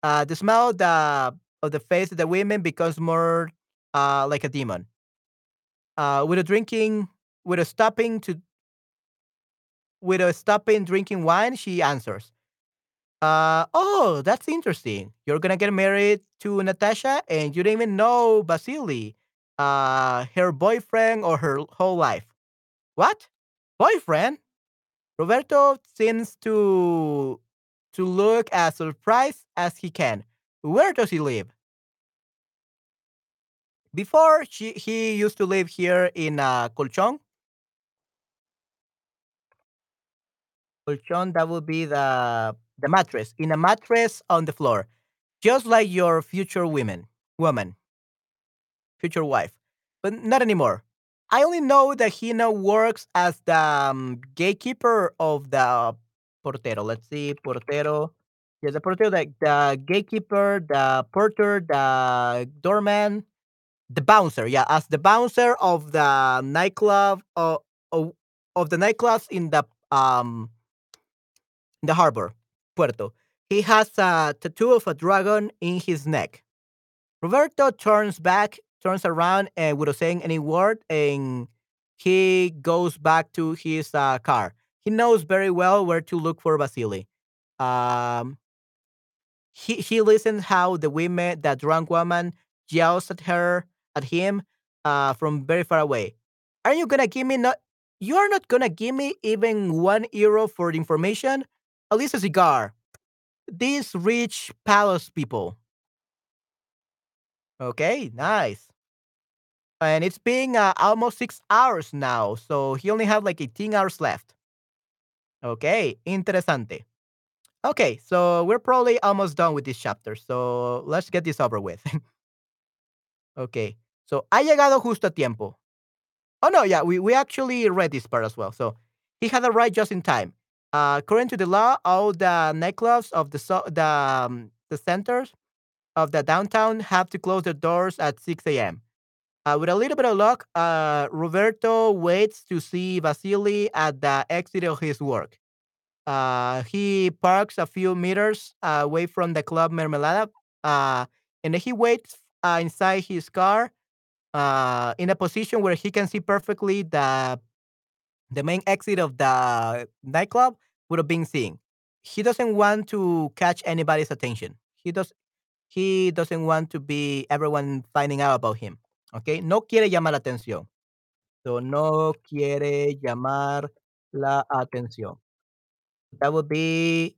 Uh, the smell of the of the face of the women becomes more uh, like a demon. Uh, with a drinking, with a stopping to with a stopping drinking wine, she answers. Uh, oh, that's interesting. You're gonna get married to Natasha and you didn't even know Vasily, uh, her boyfriend or her whole life. What? Boyfriend? Roberto seems to to look as surprised as he can. Where does he live? Before she, he used to live here in uh, Colchon. Colchon, that would be the the mattress. In a mattress on the floor. Just like your future women woman. future wife, but not anymore. I only know that he now works as the um, gatekeeper of the portero. Let's see, portero. Yeah, the portero, the, the gatekeeper, the porter, the doorman, the bouncer. Yeah, as the bouncer of the nightclub of of, of the nightclubs in the um in the harbor, Puerto. He has a tattoo of a dragon in his neck. Roberto turns back, turns around, and without saying any word, and he goes back to his uh, car. He knows very well where to look for Vasily. Um, he he listens how the women, that drunk woman, yells at her, at him, uh, from very far away. Are you gonna give me not? You are not gonna give me even one euro for the information. At least a cigar. These rich palace people. Okay, nice. and it's been uh, almost six hours now. So he only have like 18 hours left. Okay, interesante. Okay, so we're probably almost done with this chapter. So let's get this over with. okay, so ha llegado justo a tiempo. Oh no, yeah, we, we actually read this part as well. So he had arrived just in time. Uh, according to the law, all the nightclubs of the so- the um, the centers of the downtown have to close their doors at 6 a.m. Uh, with a little bit of luck, uh, Roberto waits to see Vasily at the exit of his work. Uh, he parks a few meters away from the Club Mermelada, uh, and he waits uh, inside his car uh, in a position where he can see perfectly the the main exit of the nightclub would have been seen. He doesn't want to catch anybody's attention. He does. He doesn't want to be everyone finding out about him. Okay, no quiere llamar la atención. So no quiere llamar la atención. That would be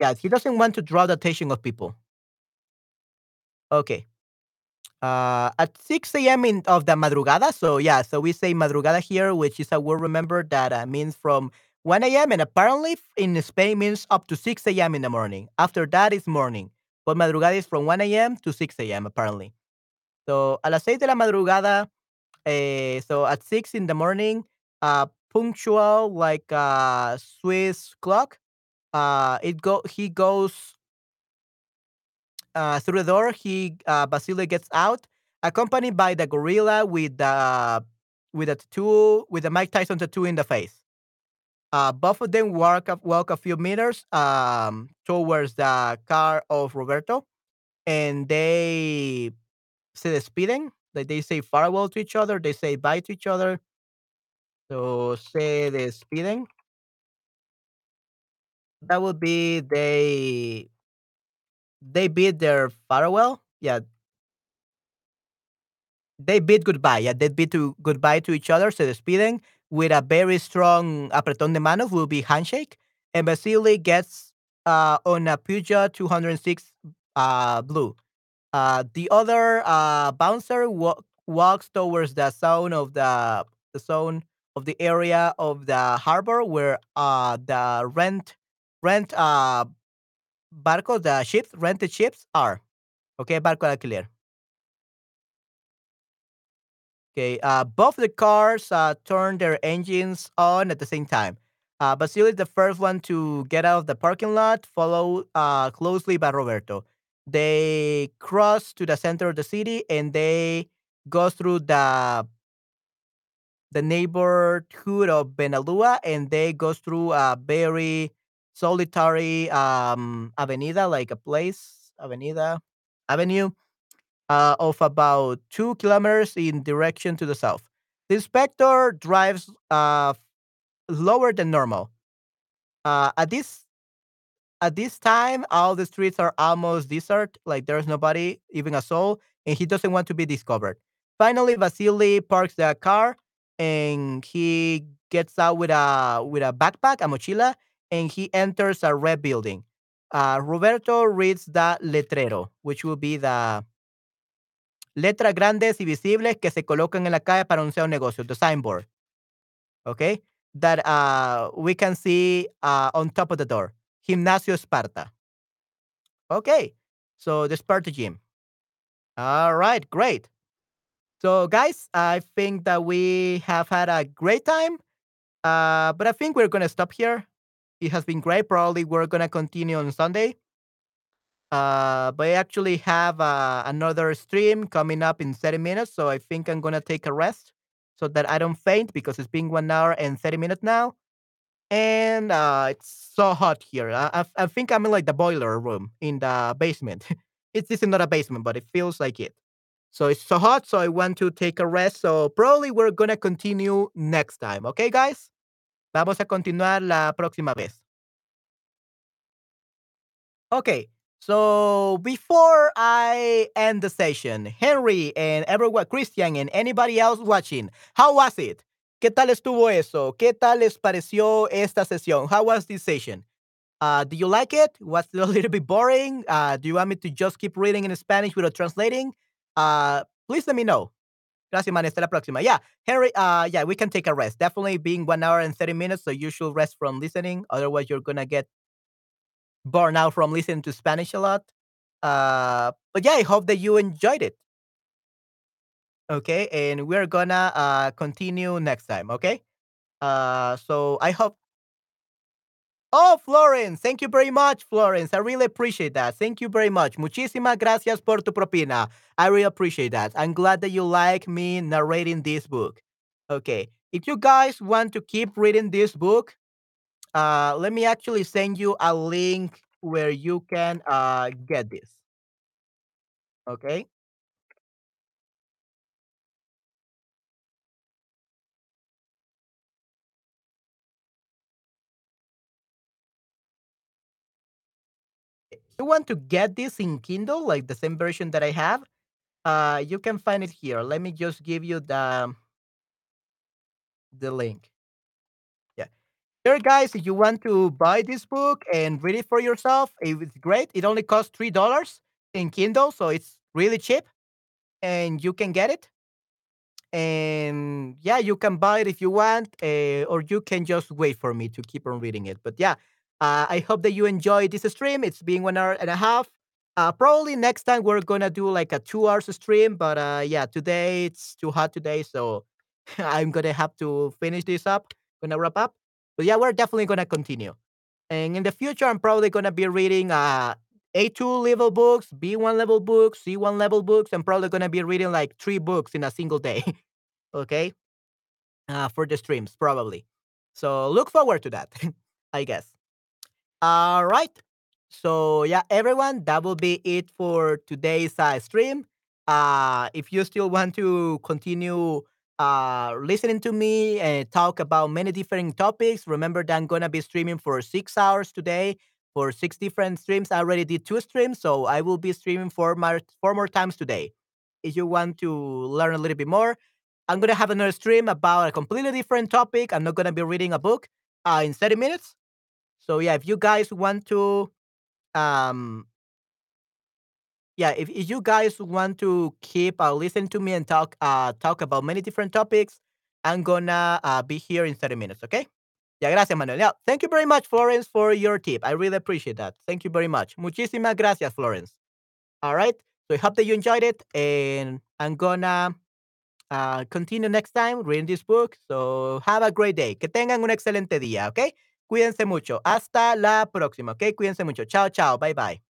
yeah. He doesn't want to draw the attention of people. Okay. Uh, at 6 a.m. in of the madrugada. So yeah, so we say madrugada here, which is a word remember that uh, means from 1 a.m. and apparently in Spain means up to 6 a.m. in the morning. After that is morning. But madrugada is from 1 a.m. to 6 a.m. apparently. So a las seis de la madrugada, eh, so at 6 in the morning, uh, punctual like a Swiss clock, uh, it go he goes uh, through the door. He uh, Vasily gets out, accompanied by the gorilla with the with a tattoo with the Mike Tyson tattoo in the face. Uh, both of them walk a, walk a few meters um, towards the car of Roberto, and they say the speeding. Like they say farewell to each other. They say bye to each other. So say the speeding. That would be they they bid their farewell. Yeah, they bid goodbye. Yeah, they bid to goodbye to each other. So the speeding with a very strong apretón de manos will be handshake. And Vasily gets uh, on a Peugeot 206 uh, blue. Uh, the other uh, bouncer wa- walks towards the zone of the the zone of the area of the harbor where uh, the rent rent uh, barcos, the ships, rented ships are. Okay, barco alquiler. Okay, uh, both the cars uh, turn their engines on at the same time. Uh, Vasily is the first one to get out of the parking lot, followed uh, closely by Roberto. They cross to the center of the city and they go through the the neighborhood of Benalúa and they go through a very solitary um, avenida, like a place, avenida, avenue uh, of about two kilometers in direction to the south. The inspector drives uh, lower than normal. Uh, at this at this time, all the streets are almost desert, like there's nobody, even a soul, and he doesn't want to be discovered. Finally, Vasily parks the car and he gets out with a with a backpack, a mochila, and he enters a red building. Uh, Roberto reads the letrero, which will be the letras grandes y visibles que se colocan en la calle para anunciar un negocio, the signboard, okay? That uh, we can see uh, on top of the door. Gimnasio Esparta. Okay, so the Sparta gym. All right, great. So, guys, I think that we have had a great time, uh, but I think we're going to stop here. It has been great. Probably we're going to continue on Sunday. Uh, but I actually have uh, another stream coming up in 30 minutes, so I think I'm gonna take a rest so that I don't faint because it's been one hour and 30 minutes now, and uh, it's so hot here. I, I, I think I'm in like the boiler room in the basement. it's this is not a basement, but it feels like it. So it's so hot, so I want to take a rest. So probably we're gonna continue next time. Okay, guys? Vamos a continuar la próxima vez. Okay, so before I end the session, Henry and everyone, Christian and anybody else watching, how was it? ¿Qué tal estuvo eso? ¿Qué tal les pareció esta sesión? How was this session? Uh, do you like it? Was it a little bit boring? Uh, do you want me to just keep reading in Spanish without translating? Uh, please let me know. Gracias, man. Hasta la próxima. Yeah, Henry, uh, yeah, we can take a rest. Definitely being one hour and 30 minutes, so you should rest from listening. Otherwise, you're going to get burned out from listening to Spanish a lot. Uh, but yeah, I hope that you enjoyed it. Okay, and we're gonna uh continue next time. Okay. Uh, so I hope. Oh, Florence, thank you very much, Florence. I really appreciate that. Thank you very much. Muchísimas gracias por tu propina. I really appreciate that. I'm glad that you like me narrating this book. Okay. If you guys want to keep reading this book, uh, let me actually send you a link where you can uh get this. Okay. You want to get this in Kindle, like the same version that I have, uh, you can find it here. Let me just give you the the link. Yeah. Here, guys, if you want to buy this book and read it for yourself, it's great. It only costs three dollars in Kindle, so it's really cheap. and you can get it. And yeah, you can buy it if you want, uh, or you can just wait for me to keep on reading it. But yeah, uh, I hope that you enjoyed this stream. It's been one hour and a half. Uh, probably next time we're gonna do like a two hours stream, but uh, yeah, today it's too hot today, so I'm gonna have to finish this up. Gonna wrap up. But yeah, we're definitely gonna continue. And in the future, I'm probably gonna be reading uh A2 level books, B1 level books, C1 level books. I'm probably gonna be reading like three books in a single day. okay, uh, for the streams probably. So look forward to that. I guess. All right. So yeah, everyone, that will be it for today's uh, stream. Uh, if you still want to continue uh, listening to me and talk about many different topics, remember that I'm gonna be streaming for six hours today for six different streams. I already did two streams, so I will be streaming four more four more times today. If you want to learn a little bit more, I'm gonna have another stream about a completely different topic. I'm not gonna be reading a book uh, in 30 minutes. So yeah, if you guys want to um yeah, if, if you guys want to keep uh, listening to me and talk uh talk about many different topics, I'm gonna uh, be here in 30 minutes, okay? Yeah, gracias, Manuel. Yeah, thank you very much, Florence, for your tip. I really appreciate that. Thank you very much. Muchísimas gracias, Florence. All right. So I hope that you enjoyed it, and I'm gonna uh, continue next time reading this book. So have a great day. Que tengan un excelente día, ¿ok? Cuídense mucho. Hasta la próxima, ¿ok? Cuídense mucho. Chao, chao. Bye, bye.